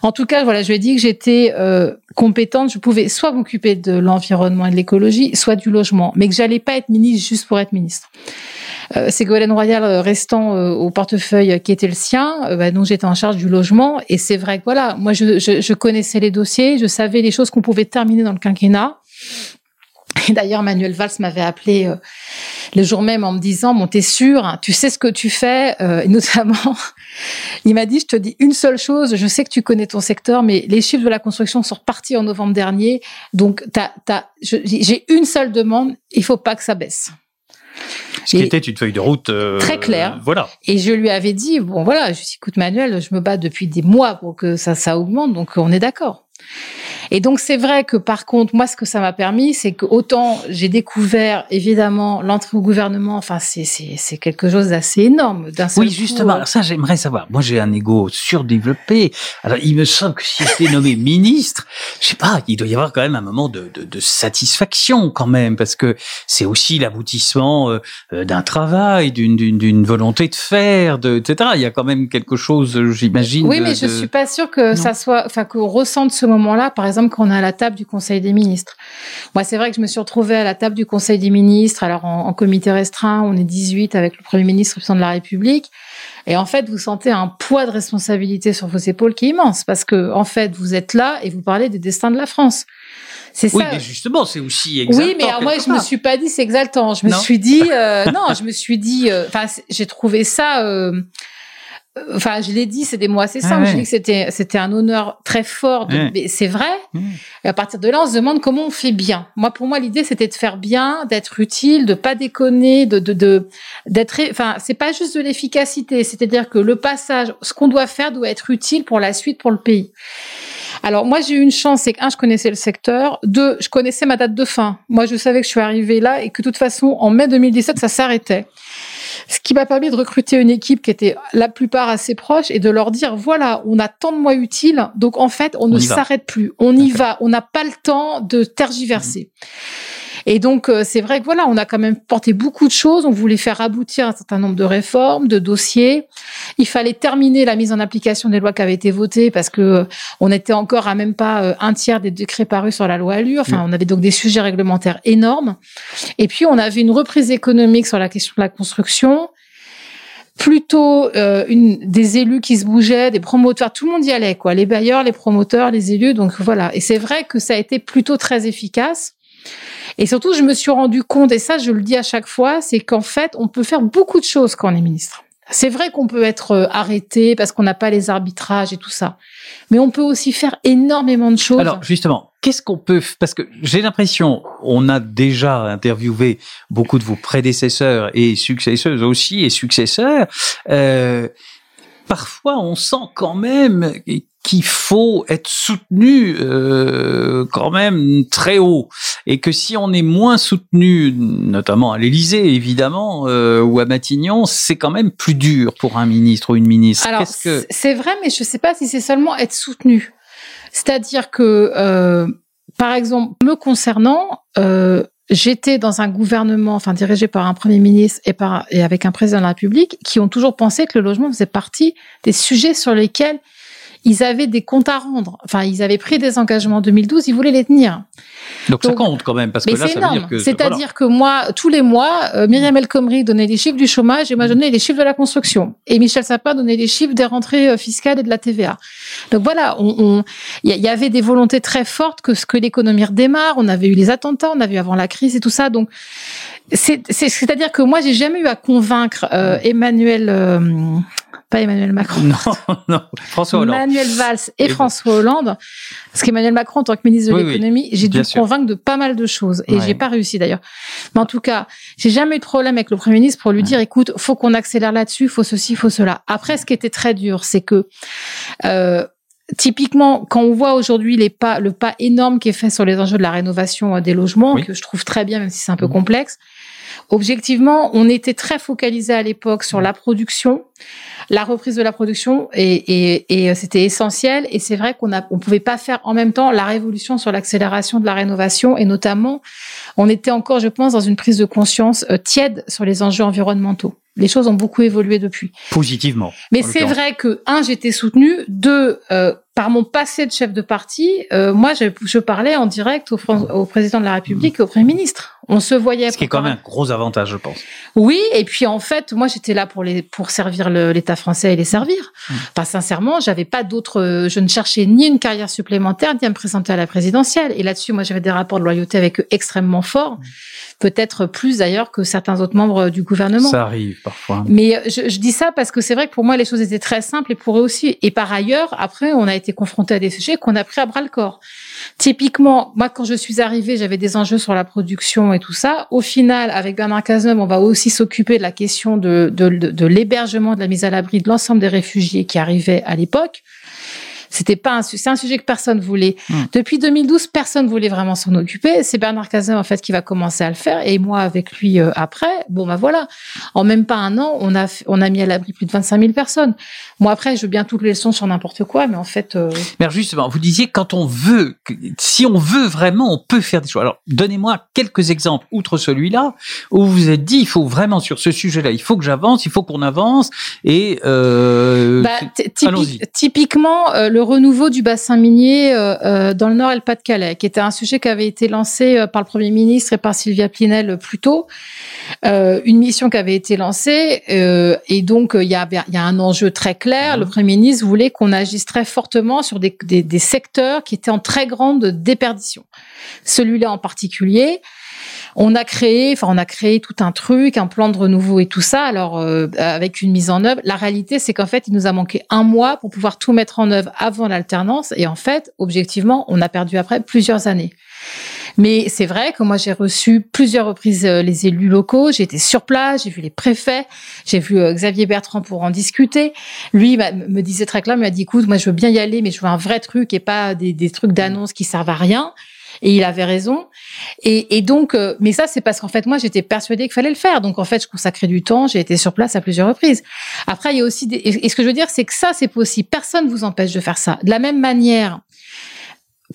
en tout cas, voilà, je lui ai dit que j'étais euh, compétente. Je pouvais soit m'occuper de l'environnement et de l'écologie, soit du logement, mais que j'allais pas être ministre juste pour être ministre. Euh, Ségolène Royal restant au portefeuille qui était le sien, bah, donc j'étais en charge du logement. Et c'est vrai que voilà, moi je, connaissais les dossiers, je savais les choses qu'on pouvait terminer dans le quinquennat. Et d'ailleurs, Manuel Valls m'avait appelé euh, le jour même en me disant, bon, t'es sûr, hein, tu sais ce que tu fais, euh, et notamment, il m'a dit, je te dis une seule chose, je sais que tu connais ton secteur, mais les chiffres de la construction sont repartis en novembre dernier, donc t'as, t'as, j'ai une seule demande, il faut pas que ça baisse. Ce qui était une feuille de route euh, très claire. voilà. Et je lui avais dit bon voilà, je dis écoute Manuel, je me bats depuis des mois pour que ça ça augmente, donc on est d'accord. Et donc c'est vrai que par contre, moi, ce que ça m'a permis, c'est que autant j'ai découvert évidemment l'entrée au gouvernement. Enfin, c'est c'est c'est quelque chose d'assez énorme. D'un oui, justement. Euh, ça, j'aimerais savoir. Moi, j'ai un ego surdéveloppé. Alors, il me semble que si j'étais nommé ministre, je sais pas, il doit y avoir quand même un moment de, de, de satisfaction quand même, parce que c'est aussi l'aboutissement euh, euh, d'un travail, d'une d'une volonté de faire, de etc. Il y a quand même quelque chose, j'imagine. Oui, mais je suis pas sûre que ça soit, enfin, qu'on ressente ce moment-là, par exemple quand on est à la table du Conseil des ministres. Moi, c'est vrai que je me suis retrouvée à la table du Conseil des ministres, alors en, comité restreint, on est 18 avec le Premier ministre, le président de la République. Et en fait, vous sentez un poids de responsabilité sur vos épaules qui est immense, parce que en fait, vous êtes là et vous parlez des destins de la France. C'est oui, mais justement, c'est aussi exaltant. Oui, mais moi, je me suis pas dit c'est exaltant. Je me suis dit, euh, non, je me suis dit, euh, enfin, j'ai trouvé ça. Euh, enfin, je l'ai dit, c'est des mots assez simples. Ah je dis que c'était c'était un honneur très fort. De, C'est vrai. Et à partir de là, on se demande comment on fait bien. Moi, pour moi, l'idée c'était de faire bien, d'être utile, de pas déconner, de de d'être. Enfin, c'est pas juste de l'efficacité. C'est-à-dire que le passage, ce qu'on doit faire, doit être utile pour la suite, pour le pays. Alors moi j'ai eu une chance, c'est qu'un je connaissais le secteur, deux je connaissais ma date de fin. Moi je savais que je suis arrivée là et que de toute façon en mai 2017 ça s'arrêtait. Ce qui m'a permis de recruter une équipe qui était la plupart assez proche et de leur dire voilà, on a tant de mois utiles, donc en fait, on, ne s'arrête plus, on y va, on n'a pas le temps de tergiverser. Et donc, euh, c'est vrai que voilà, on a quand même porté beaucoup de choses. On voulait faire aboutir un certain nombre de réformes, de dossiers. Il fallait terminer la mise en application des lois qui avaient été votées parce que euh, on était encore à même pas euh, un tiers des décrets parus sur la loi Allure. Enfin, on avait donc des sujets réglementaires énormes. Et puis, on avait une reprise économique sur la question de la construction plutôt une des élus qui se bougeaient, des promoteurs, tout le monde y allait quoi, les bailleurs, les promoteurs, les élus. Donc voilà, et c'est vrai que ça a été plutôt très efficace. Et surtout, je me suis rendu compte, et ça, je le dis à chaque fois, c'est qu'en fait, on peut faire beaucoup de choses quand on est ministre. C'est vrai qu'on peut être euh, arrêté parce qu'on n'a pas les arbitrages et tout ça. Mais on peut aussi faire énormément de choses. Alors, justement, qu'est-ce qu'on peut, parce que j'ai l'impression, on a déjà interviewé beaucoup de vos prédécesseurs et successeuses aussi et successeurs, euh, parfois on sent quand même qu'il faut être soutenu euh, quand même très haut et que si on est moins soutenu, notamment à l'Élysée évidemment euh, ou à Matignon, c'est quand même plus dur pour un ministre ou une ministre. Alors que... c'est vrai, mais je ne sais pas si c'est seulement être soutenu. C'est-à-dire que, euh, par exemple, me concernant, euh, j'étais dans un gouvernement, enfin dirigé par un premier ministre et par et avec un président de la République, qui ont toujours pensé que le logement faisait partie des sujets sur lesquels ils avaient des comptes à rendre. Enfin, ils avaient pris des engagements en 2012, ils voulaient les tenir. Donc, ça compte quand même, parce que là, ça veut dire que... C'est-à-dire que moi, tous les mois, euh, Myriam El Khomri donnait les chiffres du chômage et moi, je donnais les chiffres de la construction. Et Michel Sapin donnait les chiffres des rentrées euh, fiscales et de la TVA. Donc voilà, il on, y, y, avait des volontés très fortes que, que l'économie redémarre. On avait eu les attentats, on avait eu avant la crise et tout ça. Donc, c'est-à-dire que moi, j'ai jamais eu à convaincre euh, Emmanuel... Euh, pas Emmanuel Macron. Non, non, François Hollande. Manuel Valls et, Et- François Hollande. Parce qu'Emmanuel Macron, en tant que ministre de Oui, oui, l'économie, j'ai dû sûr. convaincre de pas mal de choses. Et Ouais. j'ai pas réussi d'ailleurs. Mais en tout cas, j'ai jamais eu de problème avec le Premier ministre pour lui dire, écoute, faut qu'on accélère là-dessus, faut ceci, faut cela. Après, ce qui était très dur, c'est que, euh, Typiquement, quand on voit aujourd'hui les pas, le pas énorme qui est fait sur les enjeux de la rénovation euh, des logements, Oui. que je trouve très bien, même si c'est un peu Mhm. complexe, objectivement, on était très focalisé à l'époque sur la production, la reprise de la production, et, et, et c'était essentiel. Et c'est vrai qu'on on pouvait pas faire en même temps la révolution sur l'accélération de la rénovation, et notamment, on était encore, je pense, dans une prise de conscience euh, tiède sur les enjeux environnementaux. Les choses ont beaucoup évolué depuis. Positivement. Mais c'est vrai que, un, j'étais soutenue, deux, euh, par mon passé de chef de parti, euh, moi, je, je parlais en direct au président de la République et au Premier ministre. On se voyait. Ce qui est quand même un gros avantage, je pense. oui, et puis en fait, moi j'étais là pour les pour servir l'État français et les servir. Mmh. Pas sincèrement, j'avais pas d'autres, euh, je ne cherchais ni une carrière supplémentaire ni à me présenter à la présidentielle. Et là-dessus, moi j'avais des rapports de loyauté avec eux extrêmement forts, peut-être plus d'ailleurs que certains autres membres du gouvernement. Ça arrive parfois. Mais euh, je, je dis ça parce que c'est vrai que pour moi les choses étaient très simples et pour eux aussi. Et par ailleurs, après, on a été confronté à des sujets qu'on a pris à bras le corps. Typiquement, moi quand je suis arrivée, j'avais des enjeux sur la production et tout ça. Au final, avec Bernard Cazeneuve, on va aussi s'occuper de la question de, de, de, de l'hébergement, de la mise à l'abri de l'ensemble des réfugiés qui arrivaient à l'époque. C'était pas un, c'est un sujet que personne voulait. Hmm. Depuis 2012, personne voulait vraiment s'en occuper. C'est Bernard Cazeneuve en fait qui va commencer à le faire et moi avec lui euh, après. Bon bah voilà. En même pas un an, on a on a mis à l'abri plus de 25 000 personnes. Moi après, je veux bien toutes les leçons sur n'importe quoi, mais en fait, euh, Mais justement, vous disiez quand on veut, si on veut vraiment, on peut faire des choses. Alors, donnez-moi quelques exemples, outre celui-là, où vous vous êtes dit, il faut vraiment sur ce sujet-là, il faut que j'avance, il faut qu'on avance, et euh, Bah, typi- typiquement, euh, le renouveau du bassin minier euh, dans le Nord et le Pas-de-Calais, qui était un sujet qui avait été lancé par le Premier ministre et par Sylvia Plinel euh, plus tôt, une mission qui avait été lancée, et donc il y, a, y a un enjeu très clair. Le Premier ministre voulait qu'on agisse très fortement sur des secteurs qui étaient en très grande déperdition. Celui-là en particulier. On a créé, enfin, on a créé tout un truc, un plan de renouveau et tout ça. Alors, euh, avec une mise en œuvre. La réalité, c'est qu'en fait, il nous a manqué un mois pour pouvoir tout mettre en œuvre avant l'alternance. Et en fait, objectivement, on a perdu après plusieurs années. Mais c'est vrai que moi, j'ai reçu plusieurs reprises euh, les élus locaux. J'ai été sur place, j'ai vu les préfets, j'ai vu euh, Xavier Bertrand pour en discuter. Lui m'a- me disait très clairement, il m'a dit, écoute, moi, je veux bien y aller, mais je veux un vrai truc et pas des, trucs d'annonce qui servent à rien. Et il avait raison. Et, donc, euh, mais ça, c'est parce qu'en fait, moi, j'étais persuadée qu'il fallait le faire. Donc, en fait, je consacrais du temps. J'ai été sur place à plusieurs reprises. Après, il y a aussi des... Et ce que je veux dire, c'est que ça, c'est possible. Personne ne vous empêche de faire ça. De la même manière,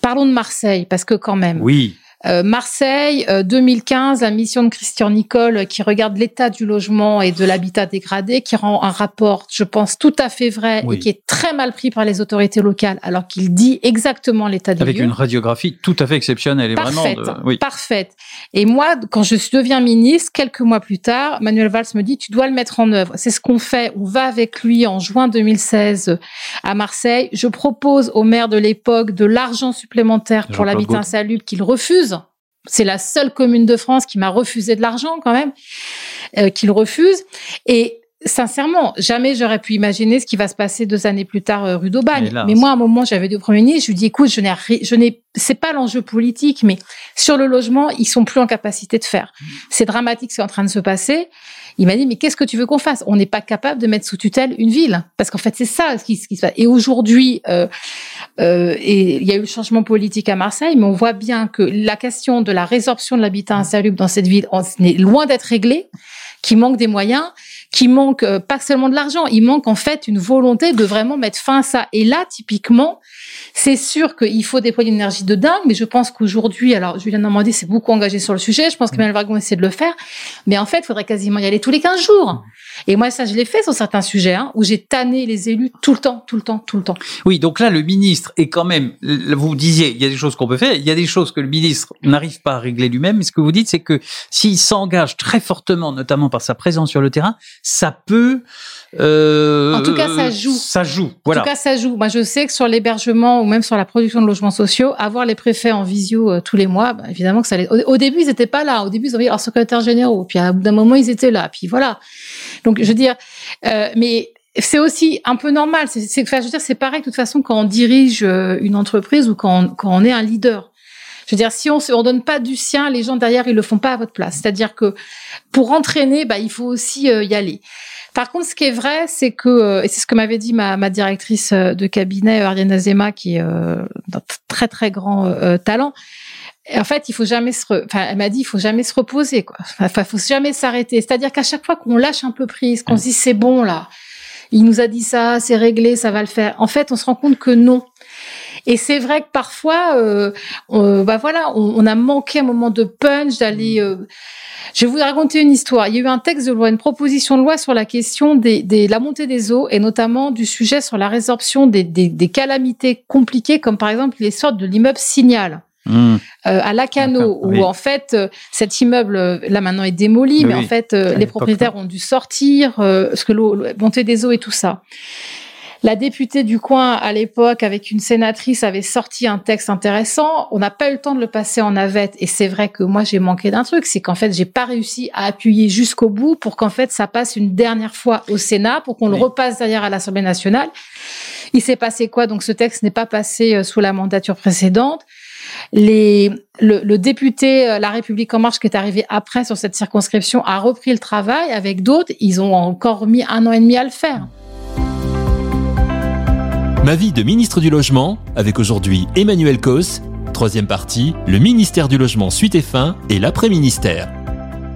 parlons de Marseille, parce que quand même, oui, euh, Marseille, euh, 2015, la mission de Christian Nicole euh, qui regarde l'état du logement et de l'habitat dégradé, qui rend un rapport, je pense, tout à fait vrai Oui. et qui est très mal pris par les autorités locales, alors qu'il dit exactement l'état des avec lieux. une radiographie tout à fait exceptionnelle et Parfaite, vraiment, de- oui. parfaite. Et moi, quand je deviens ministre, quelques mois plus tard, Manuel Valls me dit, tu dois le mettre en œuvre. C'est ce qu'on fait. On va avec lui en juin 2016 à Marseille. Je propose au maire de l'époque de l'argent supplémentaire pour l'habitat insalubre qu'il refuse. C'est la seule commune de France qui m'a refusé de l'argent quand même, euh, qu'il refuse. Et sincèrement, jamais j'aurais pu imaginer ce qui va se passer deux années plus tard euh, rue d'Aubagne. Mais moi, à un moment, j'avais dit au Premier ministre, je lui dis, écoute, je n'ai, je n'ai, c'est pas l'enjeu politique, mais sur le logement, ils sont plus en capacité de faire. C'est dramatique ce qui est en train de se passer. Il m'a dit, mais qu'est-ce que tu veux qu'on fasse? On n'est pas capable de mettre sous tutelle une ville. Parce qu'en fait, c'est ça ce qui, ce qui se passe. Et aujourd'hui, euh, euh, et il y a eu le changement politique à Marseille, mais on voit bien que la question de la résorption de l'habitat insalubre dans cette ville on est loin d'être réglée, qu'il manque des moyens, qu'il manque euh, pas seulement de l'argent, il manque en fait une volonté de vraiment mettre fin à ça. Et là, typiquement, c'est sûr qu'il faut déployer une énergie de dingue, mais je pense qu'aujourd'hui, alors Julien Normandie s'est beaucoup engagé sur le sujet, je pense que Emmanuel Wagon essaie de le faire, mais en fait, il faudrait quasiment y aller tous les 15 jours. Et moi, ça, je l'ai fait sur certains sujets, hein, où j'ai tanné les élus tout le temps, tout le temps, tout le temps. Oui, donc là, le ministre est quand même, vous disiez, il y a des choses qu'on peut faire, il y a des choses que le ministre n'arrive pas à régler lui-même, mais ce que vous dites, c'est que s'il s'engage très fortement, notamment par sa présence sur le terrain, ça peut... euh, En tout cas, ça joue. Ça joue, En voilà. tout cas, ça joue. Moi, je sais que sur l'hébergement ou même sur la production de logements sociaux, avoir les préfets en visio euh, tous les mois, bah, évidemment que ça allait. Au, début, ils n'étaient pas là. Au début, ils avaient leurs secrétaires généraux. Puis, à bout d'un moment, ils étaient là. Puis voilà. Donc, je veux dire, euh, mais c'est aussi un peu normal. C'est, enfin, je veux dire, c'est pareil de toute façon quand on dirige une entreprise ou quand on, quand on est un leader. Je veux dire, si on ne donne pas du sien, les gens derrière, ils le font pas à votre place. C'est-à-dire que pour entraîner, bah, il faut aussi y aller. Par contre, ce qui est vrai, c'est que, euh, et c'est ce que m'avait dit ma, ma directrice de cabinet, Ariane Azema, qui est d'un très très grand talent, en fait, il faut jamais se, enfin, elle m'a dit, il faut jamais se reposer, quoi. Enfin, il faut jamais s'arrêter. C'est-à-dire qu'à chaque fois qu'on lâche un peu prise, qu'on se dit c'est bon là, il nous a dit ça, c'est réglé, ça va le faire. En fait, on se rend compte que non. Et c'est vrai que parfois, euh, on, bah voilà, on, a manqué un moment de punch, d'aller. Euh, je vais vous raconter une histoire. Il y a eu un texte de loi, une proposition de loi sur la question des, des la montée des eaux et notamment du sujet sur la résorption des, des, des calamités compliquées, comme par exemple les sortes de l'immeuble Signal. Mmh. Euh, à Lacano, où en fait euh, cet immeuble euh, là maintenant est démoli, mais, en fait les propriétaires ont dû sortir parce que l'eau, montée des eaux et tout ça. La députée du coin à l'époque, avec une sénatrice, avait sorti un texte intéressant. On n'a pas eu le temps de le passer en navette, et c'est vrai que moi j'ai manqué d'un truc, c'est qu'en fait j'ai pas réussi à appuyer jusqu'au bout pour qu'en fait ça passe une dernière fois au Sénat, pour qu'on le repasse derrière à l'Assemblée nationale. Il s'est passé quoi? Donc ce texte n'est pas passé sous la mandature précédente. Les, le, député euh, La République en marche qui est arrivé après sur cette circonscription a repris le travail avec d'autres. Ils ont encore mis un an et demi à le faire. Ma vie de ministre du Logement avec aujourd'hui Emmanuel Cos. Troisième partie, le ministère du Logement suite et fin et l'après-ministère.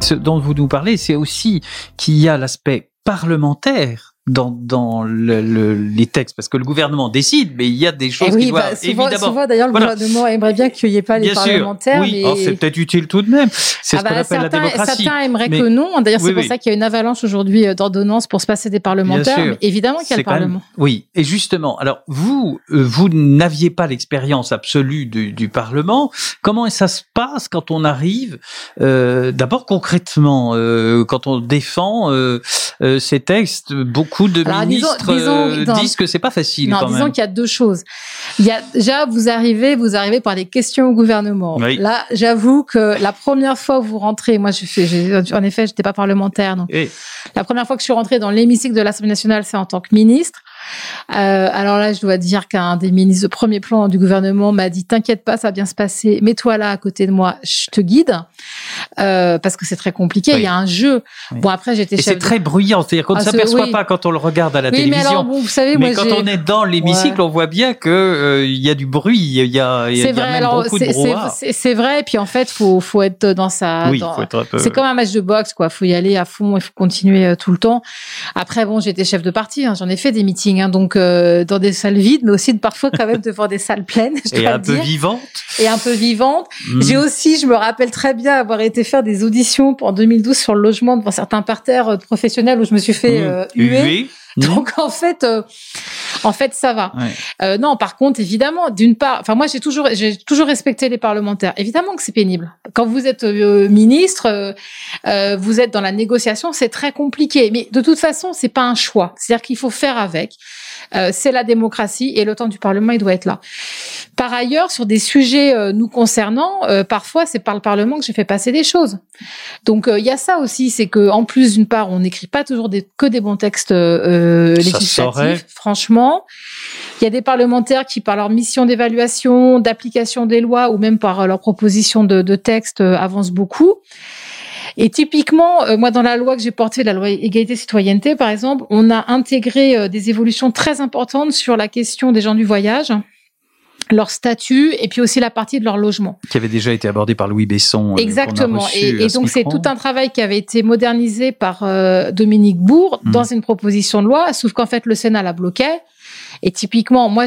Ce dont vous nous parlez, c'est aussi qu'il y a l'aspect parlementaire dans, dans le, le, les textes parce que le gouvernement décide, mais il y a des choses oui, qui bah, doivent souvent, évidemment. Souvent, d'ailleurs, le gouvernement aimerait bien qu'il n'y ait pas les Bien parlementaires. Sûr, oui, mais... oh, c'est peut-être utile tout de même. C'est ah ce qu'on bah, appelle certains, la démocratie. Certains aimeraient mais... que non. D'ailleurs, oui, c'est pour oui. ça qu'il y a une avalanche aujourd'hui euh, d'ordonnances pour se passer des parlementaires. Mais évidemment qu'il y a le Parlement. Même... Oui, et justement, alors vous, euh, vous n'aviez pas l'expérience absolue du, du, Parlement. Comment ça se passe quand on arrive, euh, d'abord concrètement, euh, quand on défend euh, ces textes, beaucoup de alors, ministres disons, disons, disent que c'est pas facile. Non, quand disons qu'il y a deux choses. Il y a déjà vous arrivez, vous arrivez par des questions au gouvernement. Oui. Là, j'avoue que la première fois où vous rentrez, moi, je fais, en effet, j'étais pas parlementaire, donc Et... la première fois que je suis rentrée dans l'hémicycle de l'Assemblée nationale, c'est en tant que ministre. Euh, alors là, je dois dire qu'un des ministres de premier plan du gouvernement m'a dit "T'inquiète pas, ça va bien se passer. Mets-toi là à côté de moi, je te guide." Euh, parce que c'est très compliqué. Oui. Il y a un jeu. Oui. Bon après, j'étais c'est très bruyant, c'est-à-dire qu'on ne Ah, s'aperçoit oui. pas quand on le regarde à la mais télévision. alors bon, vous savez, Mais moi, quand on est dans l'hémicycle, Ouais. on voit bien que euh, y a du bruit, il y a, y vrai. Alors beaucoup de c'est- vrai. Et puis en fait, faut faut être dans sa. Oui, dans- faut être un peu. C'est comme un match de boxe, quoi. Faut y aller à fond, il faut continuer tout le temps. Après, bon, j'étais chef de parti, hein, j'en ai fait des meetings, hein, donc euh, dans des salles vides, mais aussi parfois quand même devant des salles pleines, je et dois un peu vivante. et un peu vivantes. Mm. J'ai aussi, je me rappelle très bien avoir été faire des auditions en 2012 sur le logement devant certains parterres euh, professionnels où je me suis fait Mm. euh, huer. Donc en fait, euh, en fait, ça va. Ouais. Euh, non, par contre, évidemment, d'une part, enfin moi j'ai toujours, j'ai toujours respecté les parlementaires. Évidemment que c'est pénible. Quand vous êtes euh, ministre, euh, euh, vous êtes dans la négociation, c'est très compliqué. Mais de toute façon, c'est pas un choix. C'est-à-dire qu'il faut faire avec. Euh, c'est la démocratie et le temps du Parlement, il doit être là. Par ailleurs, sur des sujets euh, nous concernant, euh, parfois c'est par le Parlement que j'ai fait passer des choses. Donc euh, il y a ça aussi, c'est que en plus d'une part, on n'écrit pas toujours des, que des bons textes euh, législatifs. Franchement, il y a des parlementaires qui, par leur mission d'évaluation, d'application des lois ou même par leur proposition de, de texte, avancent beaucoup. Et typiquement, euh, moi, dans la loi que j'ai portée, la loi égalité-citoyenneté, par exemple, on a intégré euh, des évolutions très importantes sur la question des gens du voyage, leur statut et puis aussi la partie de leur logement. Qui avait déjà été abordé par Louis Besson. euh, Exactement. Et, donc c'est tout un travail qui avait été modernisé par euh, Dominique Bourg Mhm. dans une proposition de loi, sauf qu'en fait le Sénat la bloquait. Et typiquement, moi,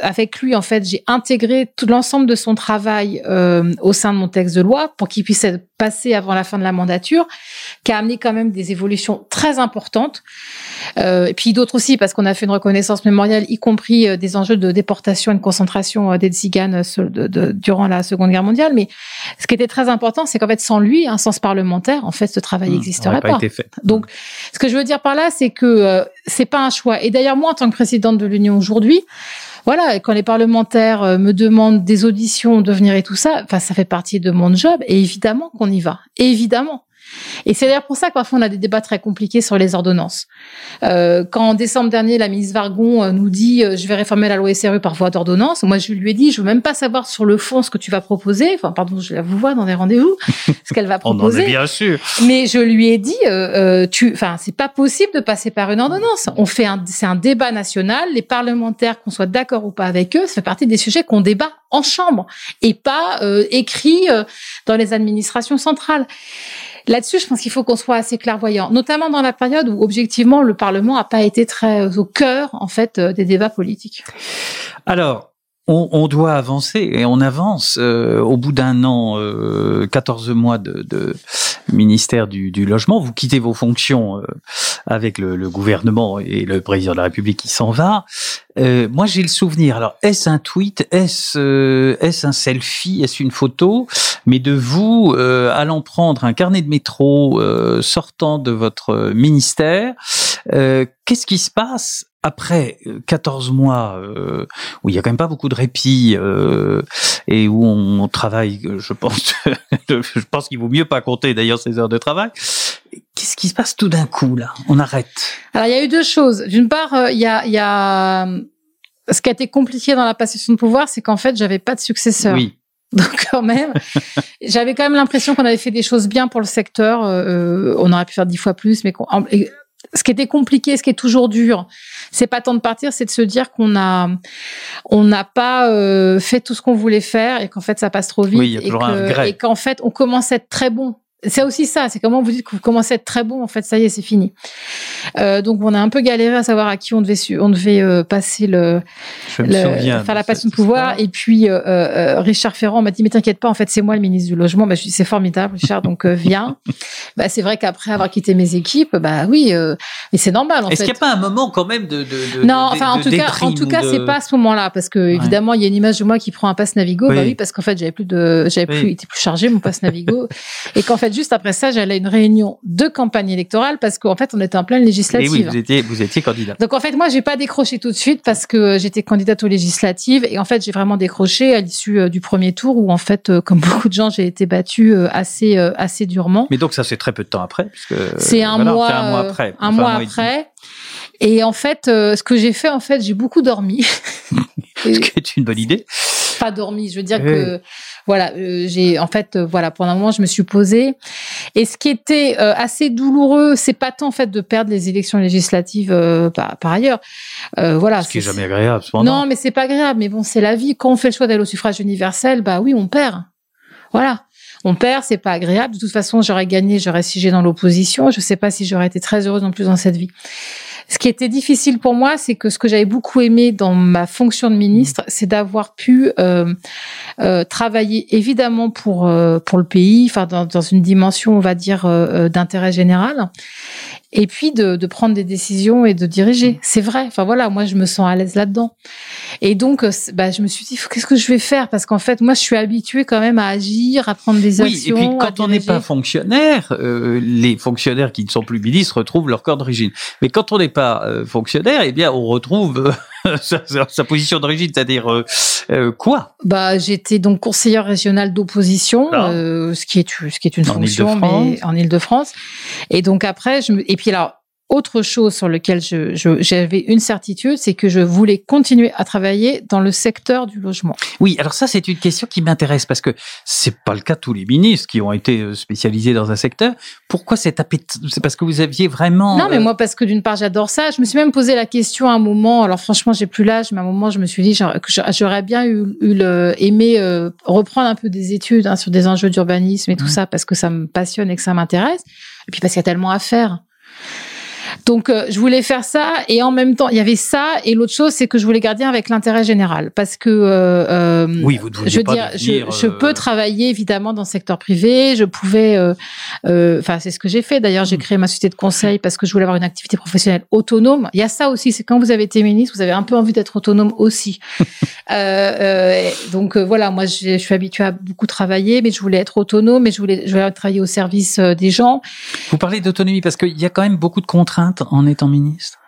avec lui, en fait, j'ai intégré tout l'ensemble de son travail euh, au sein de mon texte de loi pour qu'il puisse être passé avant la fin de la mandature, qui a amené quand même des évolutions très importantes. Euh, et puis d'autres aussi, parce qu'on a fait une reconnaissance mémoriale, y compris euh, des enjeux de déportation et de concentration euh, des tziganes sur- de- de- durant la Seconde Guerre mondiale. Mais ce qui était très important, c'est qu'en fait, sans lui, un sens parlementaire, en fait, ce travail Mmh, n'existerait aurait pas. été fait. Donc, ce que je veux dire par là, c'est que euh, c'est pas un choix. Et d'ailleurs, moi, en tant que présidente de l'Union aujourd'hui, voilà, quand les parlementaires euh, me demandent des auditions, de venir et tout ça, enfin, ça fait partie de mon job. Et évidemment qu'on y va. Évidemment. Et c'est d'ailleurs pour ça que parfois on a des débats très compliqués sur les ordonnances. Euh, quand en décembre dernier, la ministre Vargon euh, nous dit euh, je vais réformer la loi SRU par voie d'ordonnance, moi je lui ai dit je veux même pas savoir sur le fond ce que tu vas proposer. Enfin pardon, je la vous vois dans des rendez-vous ce qu'elle va proposer. on en est bien sûr. Mais je lui ai dit euh, tu, enfin c'est pas possible de passer par une ordonnance. On fait un, c'est un débat national. Les parlementaires qu'on soit d'accord ou pas avec eux, ça fait partie des sujets qu'on débat en chambre et pas écrit dans les administrations centrales. Là-dessus, je pense qu'il faut qu'on soit assez clairvoyant, notamment dans la période où objectivement le Parlement n'a pas été très au cœur en fait euh, des débats politiques. Alors, on, doit avancer et on avance. Euh, au bout d'un an, euh, 14 mois de, de ministère du, du, logement, vous quittez vos fonctions euh, avec le, le, gouvernement et le président de la République qui s'en va. Euh, moi, j'ai le souvenir. Alors, est-ce un tweet? Est-ce euh, est-ce un selfie? Est-ce une photo? Mais de vous allant prendre un carnet de métro, sortant de votre ministère. Qu'est-ce qui se passe après 14 euh, mois euh, où il y a quand même pas beaucoup de répit euh, et où on, travaille, je pense, je pense qu'il vaut mieux pas compter d'ailleurs ces heures de travail. Qu'est-ce qui se passe tout d'un coup là? On arrête. Alors il y a eu deux choses. D'une part, il y a, il y a ce qui a été compliqué dans la passation de pouvoir, c'est qu'en fait j'avais pas de successeur. Oui. Donc quand même, j'avais quand même l'impression qu'on avait fait des choses bien pour le secteur. on aurait pu faire dix fois plus, mais ce qui était compliqué, ce qui est toujours dur, c'est pas tant de partir, c'est de se dire qu'on a, on n'a pas euh, fait tout ce qu'on voulait faire et qu'en fait ça passe trop vite oui, et qu'en fait on commence à être très bon c'est aussi ça, c'est comment vous dites que vous commencez à être très bon, en fait, ça y est, c'est fini. Euh, donc on a un peu galéré à savoir à qui on devait, on devait euh, passer le, le faire la passion de pouvoir. Et puis euh, euh, Richard Ferrand m'a dit mais t'inquiète pas, en fait c'est moi le ministre du logement. Bah, je dis c'est formidable, Richard, donc viens. bah c'est vrai qu'après avoir quitté mes équipes, bah oui, mais c'est normal. Est-ce qu'il n'y a pas un moment quand même de, de, de non, enfin en tout cas, en tout cas c'est pas à ce moment-là parce que évidemment il y a une image de moi qui prend un passe Navigo. Bah oui, parce qu'en fait j'avais plus de, j'avais plus, été plus chargé mon passe Navigo et qu'en fait juste après ça, j'allais à une réunion de campagne électorale parce qu'en fait, on était en pleine législative. Et oui, vous étiez, vous étiez candidat. Donc en fait, moi, j'ai pas décroché tout de suite parce que j'étais candidate aux législatives et en fait, j'ai vraiment décroché à l'issue euh, du premier tour où en fait, euh, comme beaucoup de gens, j'ai été battue euh, assez assez durement. Mais donc ça, c'est très peu de temps après, puisque c'est un, mois, un mois après. Un mois après. Et en fait, ce que j'ai fait, en fait, j'ai beaucoup dormi. ce qui est une bonne idée. Pas dormi, je veux dire que voilà, euh, j'ai en fait euh, voilà pendant un moment je me suis posée et ce qui était euh, assez douloureux, c'est pas tant en fait de perdre les élections législatives par, par, ailleurs. voilà, ce qui est, jamais agréable. Non, mais c'est pas agréable. Mais bon, c'est la vie. Quand on fait le choix d'aller au suffrage universel, bah oui, on perd. Voilà. On perd, c'est pas agréable. De toute façon, j'aurais gagné, j'aurais sigé dans l'opposition. Je sais pas si j'aurais été très heureuse non plus dans cette vie. Ce qui était difficile pour moi, c'est que ce que j'avais beaucoup aimé dans ma fonction de ministre, c'est d'avoir pu euh, euh, travailler évidemment pour euh, pour le pays, enfin dans, dans, une dimension, on va dire, euh, d'intérêt général, et puis de, de, prendre des décisions et de diriger. C'est vrai. Enfin voilà, moi je me sens à l'aise là-dedans. Et donc, bah, je me suis dit, qu'est-ce que je vais faire? Parce qu'en fait, moi, je suis habituée quand même à agir, à prendre des oui, actions. Et puis, quand on n'est pas fonctionnaire, euh, les fonctionnaires qui ne sont plus ministres retrouvent leur corps d'origine. Mais quand on n'est pas euh, fonctionnaire, eh bien, on retrouve sa, sa, position d'origine, c'est-à-dire euh, euh, quoi? Bah, j'étais donc conseillère régionale d'opposition, ah. euh, ce qui est ce qui est une en fonction, mais en Île-de-France. Et donc après, je me, et puis alors autre chose sur lequel j'avais je, une certitude, c'est que je voulais continuer à travailler dans le secteur du logement. Oui, alors ça c'est une question qui m'intéresse parce que c'est pas le cas de tous les ministres qui ont été euh, spécialisés dans un secteur. Pourquoi cet appétit C'est parce que vous aviez vraiment Non, mais euh, moi parce que d'une part j'adore ça. Je me suis même posé la question à un moment. Alors franchement, j'ai plus l'âge, mais à un moment je me suis dit que j'aurais bien eu, le, aimé euh, reprendre un peu des études hein, sur des enjeux d'urbanisme et tout ça parce que ça me passionne et que ça m'intéresse. Et puis parce qu'il y a tellement à faire. Donc, euh, je voulais faire ça et en même temps, il y avait ça et l'autre chose, c'est que je voulais garder avec l'intérêt général parce que euh, euh oui, vous je veux dire, je, je, peux travailler évidemment dans le secteur privé. Je pouvais, enfin, c'est ce que j'ai fait. D'ailleurs, j'ai hmm. créé ma société de conseil parce que je voulais avoir une activité professionnelle autonome. Il y a ça aussi, c'est quand vous avez été ministre, vous avez un peu envie d'être autonome aussi. donc voilà, moi, je suis habituée à beaucoup travailler, mais je voulais être autonome, et je voulais, je voulais travailler au service des gens. Vous parlez d'autonomie parce qu'il y a quand même beaucoup de contraintes en étant ministre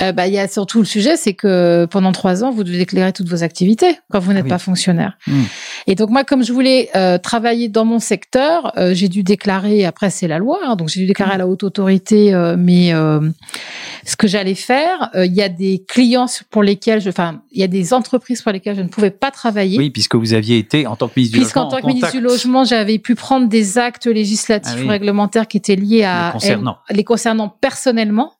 euh, bah, il y a surtout le sujet, c'est que pendant trois ans, vous devez déclarer toutes vos activités quand vous n'êtes oui. pas fonctionnaire. Hmm. Et donc moi, comme je voulais euh, travailler dans mon secteur, euh, j'ai dû déclarer. Après, c'est la loi, hein, donc j'ai dû déclarer à la haute autorité. euh, mais euh, ce que j'allais faire, euh, il y a des clients pour lesquels, je, enfin, il y a des entreprises pour lesquelles je ne pouvais pas travailler. Oui, puisque vous aviez été, en tant que ministre du Puisqu'en Logement, tant que ministre du Logement, j'avais pu prendre des actes législatifs Ah oui. ou réglementaires qui étaient liés à Les concernant. elles- les concernant personnellement.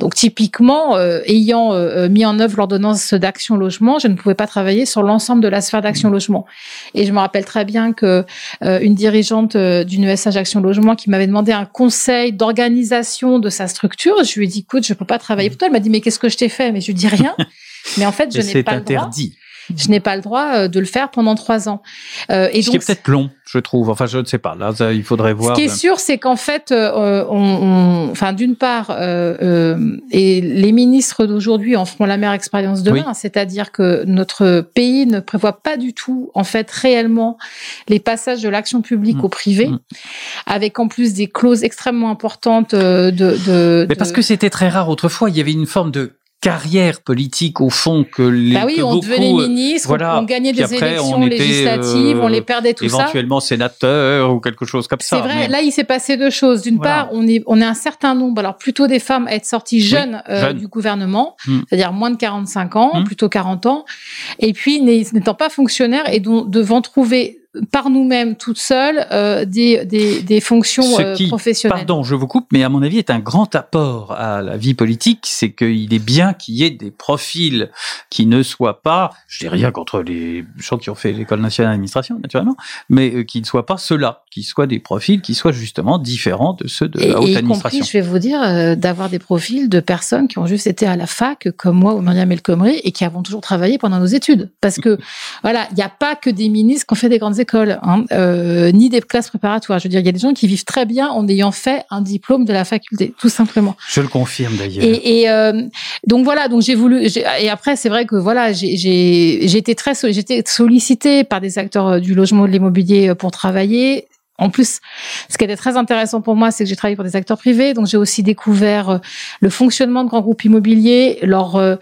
Donc typiquement, euh, ayant euh, mis en œuvre l'ordonnance d'action logement, je ne pouvais pas travailler sur l'ensemble de la sphère d'action Mmh. logement. Et je me rappelle très bien que euh, une dirigeante euh, d'une ESH Action Logement qui m'avait demandé un conseil d'organisation de sa structure, je lui ai dit écoute, je peux pas travailler pour toi. Elle m'a dit mais qu'est-ce que je t'ai fait? Mais je lui dis rien. Mais en fait, je n'ai c'est pas le droit. interdit. Je n'ai pas le droit euh, de le faire pendant trois ans. Euh, et Ce qui est peut-être long, je trouve. Enfin, je ne sais pas. Là, ça, il faudrait voir. Ce qui est sûr, c'est qu'en fait, euh, on, on- enfin, d'une part, euh, euh, et les ministres d'aujourd'hui en feront la meilleure expérience demain, c'est-à-dire que notre pays ne prévoit pas du tout, en fait, réellement les passages de l'action publique Mm. au privé, Mm. avec en plus des clauses extrêmement importantes euh, de. de Mais de- parce que c'était très rare autrefois. Il y avait une forme de carrière politique au fond que les bah oui, que on beaucoup, devenait euh, ministre, voilà. on gagnait des après, élections on était, législatives, euh, on les perdait tout ça. éventuellement sénateur ou quelque chose comme ça. C'est vrai. mais- Là, il s'est passé deux choses. D'une Voilà. part, on est on est un certain nombre, alors plutôt des femmes à être sorties jeunes, euh, jeunes. du gouvernement, Mm. c'est-à-dire moins de 45 ans, Mm. plutôt 40 ans, et puis n'étant pas fonctionnaires et dont, devant trouver par nous-mêmes toutes seules euh, des, des des fonctions Ce euh, qui, professionnelles. Pardon, je vous coupe, mais à mon avis, est un grand apport à la vie politique, c'est qu'il est bien qu'il y ait des profils qui ne soient pas, je dis rien contre les gens qui ont fait l'école nationale d'administration, naturellement, mais euh, qui ne soient pas ceux-là, qui soient des profils qui soient justement différents de ceux de Et, la haute et y administration. compris, je vais vous dire, euh, d'avoir des profils de personnes qui ont juste été à la fac, comme moi ou Myriam El Khomri, et qui avons toujours travaillé pendant nos études. Parce que, voilà, il n'y a pas que des ministres qui ont fait des grandes écoles, hein, euh, ni des classes préparatoires. Je veux dire, il y a des gens qui vivent très bien en ayant fait un diplôme de la faculté, tout simplement. Je le confirme d'ailleurs. Et, et euh, donc voilà, donc j'ai voulu. Et après, c'est vrai que voilà, j'ai été très j'étais sollicitée par des acteurs euh, du logement et de l'immobilier pour travailler. En plus, ce qui était très intéressant pour moi, c'est que j'ai travaillé pour des acteurs privés, donc j'ai aussi découvert euh, le fonctionnement de grands groupes immobiliers, leur euh,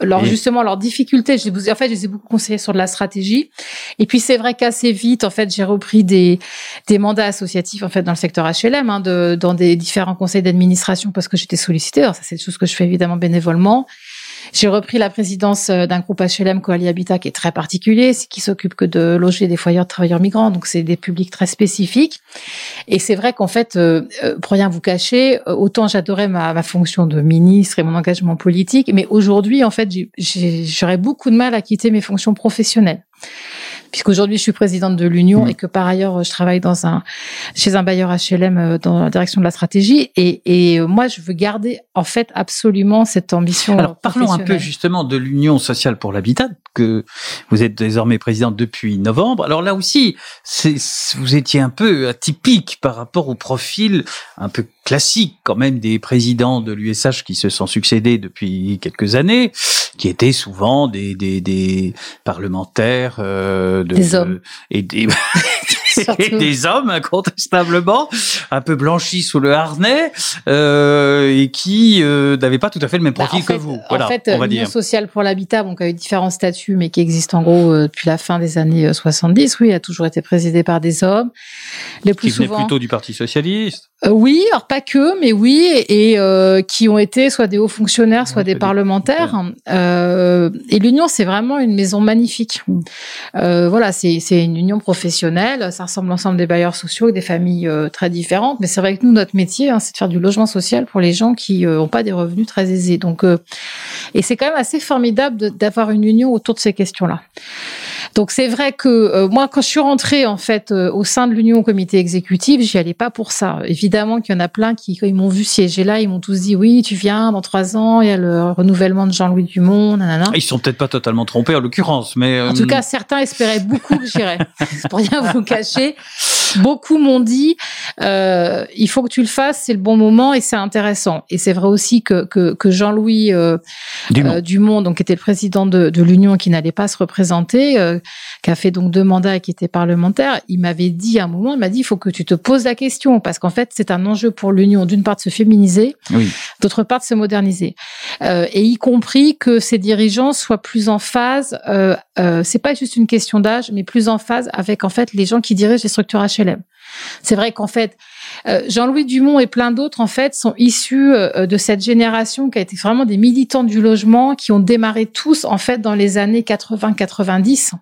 leur justement leurs difficultés. En fait, je les ai beaucoup conseillés sur de la stratégie. Et puis c'est vrai qu'assez vite, en fait, j'ai repris des des mandats associatifs en fait dans le secteur HLM, hein, de, dans des différents conseils d'administration parce que j'étais sollicitée. Alors ça, c'est des choses que je fais évidemment bénévolement. J'ai repris la présidence euh, d'un groupe HLM Coali Habitat qui est très particulier, qui s'occupe que de loger des foyers de travailleurs migrants, donc c'est des publics très spécifiques. Et c'est vrai qu'en fait, euh, euh, pour rien vous cacher, autant j'adorais ma, fonction de ministre et mon engagement politique, mais aujourd'hui, en fait, j'aurais beaucoup de mal à quitter mes fonctions professionnelles puisqu'aujourd'hui je suis présidente de l'Union Mmh. et que par ailleurs je travaille dans un chez un bailleur HLM euh, dans la direction de la stratégie et, et euh, moi je veux garder en fait absolument cette ambition. Alors parlons un peu justement de l'Union sociale pour l'habitat que vous êtes désormais présidente depuis novembre. Alors là aussi, vous étiez un peu atypique par rapport au profil un peu classique quand même des présidents de l'USH qui se sont succédés depuis quelques années, qui étaient souvent des, des, des parlementaires euh, de, Des hommes. et des et des hommes incontestablement un peu blanchis sous le harnais euh, et qui euh, n'avaient pas tout à fait le même Bah, profil fait, que vous. Voilà, en fait, l'Union sociale pour l'habitat, qui a eu différents statuts, mais qui existe en gros euh, depuis la fin des années euh, 70, oui, a toujours été présidée par des hommes. Le plus Qui souvent, plutôt du Parti socialiste. Euh, oui, alors pas que, mais oui, et euh, qui ont été soit des hauts fonctionnaires, soit Ouais, des parlementaires. Euh, et l'Union, c'est vraiment une maison magnifique. Euh, voilà, c'est c'est une union professionnelle. Ça ressemble l'ensemble des bailleurs sociaux, avec des familles euh, très différentes. Mais c'est vrai que nous, notre métier, hein, c'est de faire du logement social pour les gens qui n'ont pas des revenus très aisés. Donc, euh, et c'est quand même assez formidable d'avoir une union autour de ces questions-là. Donc c'est vrai que euh, moi, quand je suis rentrée en fait euh, au sein de l'Union au comité exécutif, j'y allais pas pour ça. Évidemment qu'il y en a plein qui, quand ils m'ont vu siéger là, ils m'ont tous dit oui, tu viens dans trois ans, il y a le renouvellement de Jean-Louis Dumont, nanana. Ils sont peut-être pas totalement trompés en l'occurrence, mais En euh, tout cas, certains espéraient beaucoup que j'irais. pour rien vous cacher. Beaucoup m'ont dit, euh, il faut que tu le fasses, c'est le bon moment et c'est intéressant. Et c'est vrai aussi que, que, que Jean-Louis euh, Dumont. euh, Dumont, donc qui était le président de, de l'Union, qui n'allait pas se représenter, qui a fait donc deux mandats et qui était parlementaire, il m'avait dit à un moment, il m'a dit, il faut que tu te poses la question parce qu'en fait, c'est un enjeu pour l'Union d'une part de se féminiser, oui. d'autre part de se moderniser, et y compris que ces dirigeants soient plus en phase. C'est pas juste une question d'âge, mais plus en phase avec en fait les gens qui dirigent les structures HLM. C'est vrai qu'en fait, euh, Jean-Louis Dumont et plein d'autres en fait sont issus euh, de cette génération qui a été vraiment des militants du logement, qui ont démarré tous en fait dans les années 80-90.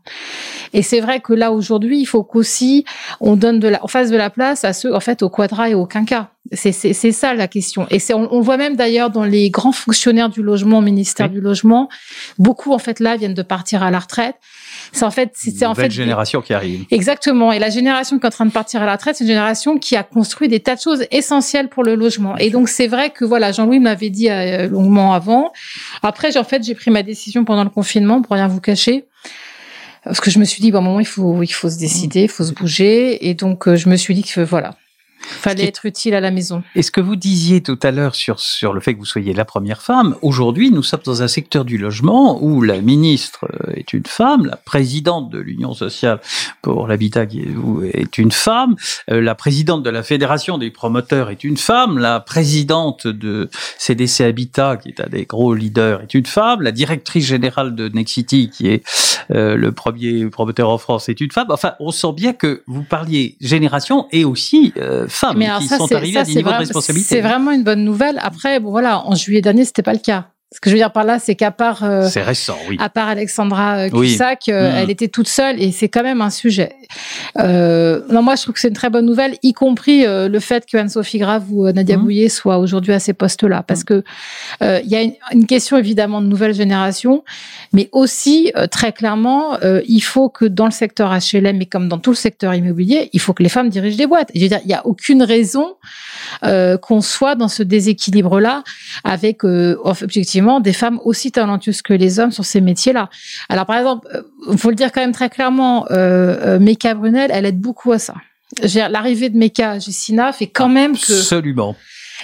Et c'est vrai que là aujourd'hui, il faut qu'aussi on donne de la, on fasse de la place à ceux en fait au quadra et au quinca. C'est ça la question. Et c'est on, on, le voit même d'ailleurs dans les grands fonctionnaires du logement, au ministère du logement, beaucoup en fait là viennent de partir à la retraite. C'est en fait c'est en fait génération qui arrive. Exactement. Et la génération qui est en train de partir à la retraite, c'est une génération qui a construit des tas de choses essentielles pour le logement. Et donc c'est vrai que voilà, Jean-Louis m'avait dit euh, longuement avant. Après, en fait, j'ai pris ma décision pendant le confinement pour rien vous cacher parce que je me suis dit, bon, à un moment, il faut, il faut se décider, il faut se bouger. Et donc, euh, je me suis dit que voilà, Fallait être utile à la maison. Et ce que vous disiez tout à l'heure sur, sur le fait que vous soyez la première femme, aujourd'hui, nous sommes dans un secteur du logement où la ministre est une femme, la présidente de l'Union sociale pour l'habitat est une femme, euh, la présidente de la Fédération des promoteurs est une femme, la présidente de CDC Habitat, qui est un des gros leaders, est une femme, la directrice générale de Nexity, qui est euh, le premier promoteur en France, est une femme. Enfin, on sent bien que vous parliez génération et aussi euh, femmes Mais qui ça, sont arrivées à des niveaux de responsabilité. C'est vraiment une bonne nouvelle. Après, bon voilà, en juillet dernier, c'était pas le cas. Ce que je veux dire par là, c'est qu'à part, euh, c'est récent, oui. À part Alexandra Cusack, oui. euh, mmh. elle était toute seule et c'est quand même un sujet. Euh, non, moi, je trouve que c'est une très bonne nouvelle, y compris euh, le fait que Anne-Sophie Grave ou euh, Nadia mmh. Bouillet soient aujourd'hui à ces postes-là, parce mmh. que euh, il y a une, une, question évidemment de nouvelle génération, mais aussi euh, très clairement, il faut que dans le secteur HLM et comme dans tout le secteur immobilier, il faut que les femmes dirigent des boîtes. Et je veux dire, il y a aucune raison qu'on soit dans ce déséquilibre-là avec objectivement des femmes aussi talentueuses que les hommes sur ces métiers-là. Alors par exemple, il faut le dire quand même très clairement, euh, Meka Brunel, elle aide beaucoup à ça. L'arrivée de Meka Jessina fait quand même que absolument.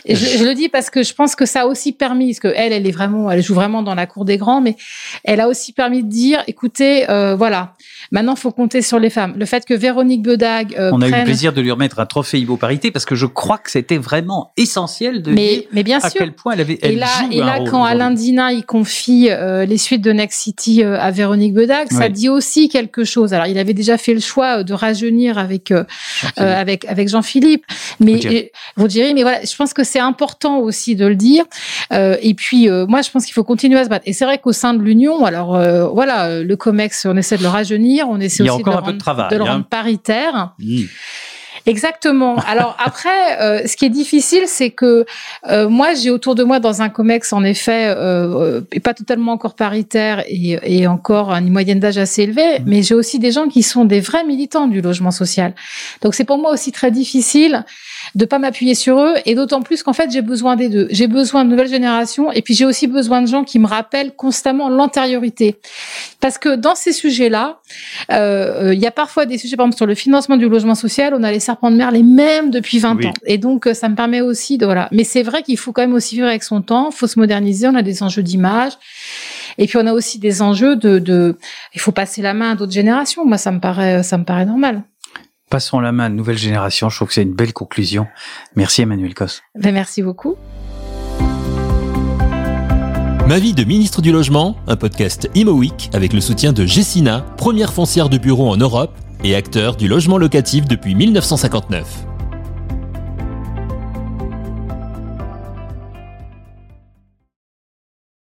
Je, le dis parce que je pense que ça a aussi permis, parce que elle, elle est vraiment, elle joue vraiment dans la cour des grands, mais elle a aussi permis de dire, écoutez, euh, voilà, maintenant faut compter sur les femmes. Le fait que Véronique Bedag, euh, on a prenne... eu le plaisir de lui remettre un trophée Ivo Parité parce que je crois que c'était vraiment essentiel de mais, dire mais bien à quel point elle avait. Elle et là, joue et là, quand Alain Dina il confie euh, les suites de Next City euh, à Véronique Bedag, ça dit aussi quelque chose. Alors, il avait déjà fait le choix de rajeunir avec euh, avec avec Jean-Philippe, mais Vous direz. mais voilà, je pense que c'est important aussi de le dire. Et puis, moi, je pense qu'il faut continuer à se battre. Et c'est vrai qu'au sein de l'Union, alors voilà, le Comex, on essaie de le rajeunir, on essaie Il y a aussi encore de, peu de rendre- travail, de le hein. rendre paritaire. Mmh. Exactement. Alors après, euh, ce qui est difficile, c'est que euh, moi, j'ai autour de moi dans un comex, en effet, euh, pas totalement encore paritaire et, et encore une moyenne d'âge assez élevée, mais j'ai aussi des gens qui sont des vrais militants du logement social. Donc c'est pour moi aussi très difficile de pas m'appuyer sur eux et d'autant plus qu'en fait j'ai besoin des deux. J'ai besoin de nouvelles générations et puis j'ai aussi besoin de gens qui me rappellent constamment l'antériorité. Parce que dans ces sujets-là, euh, il y a parfois des sujets, par exemple sur le financement du logement social, on a les serpents de mer les mêmes depuis 20 Oui. ans. Et donc euh, ça me permet aussi de voilà. Mais c'est vrai qu'il faut quand même aussi vivre avec son temps, faut se moderniser, on a des enjeux d'image. Et puis on a aussi des enjeux de, de il faut passer la main à d'autres générations. Moi ça me paraît ça me paraît normal. Passons la main à une nouvelle génération. Je trouve que c'est une belle conclusion. Merci Emmanuel Cos. Ben, merci beaucoup. Ma vie de ministre du Logement, un podcast Imo Week avec le soutien de Gessina, première foncière de bureau en Europe et acteur du logement locatif depuis 1959.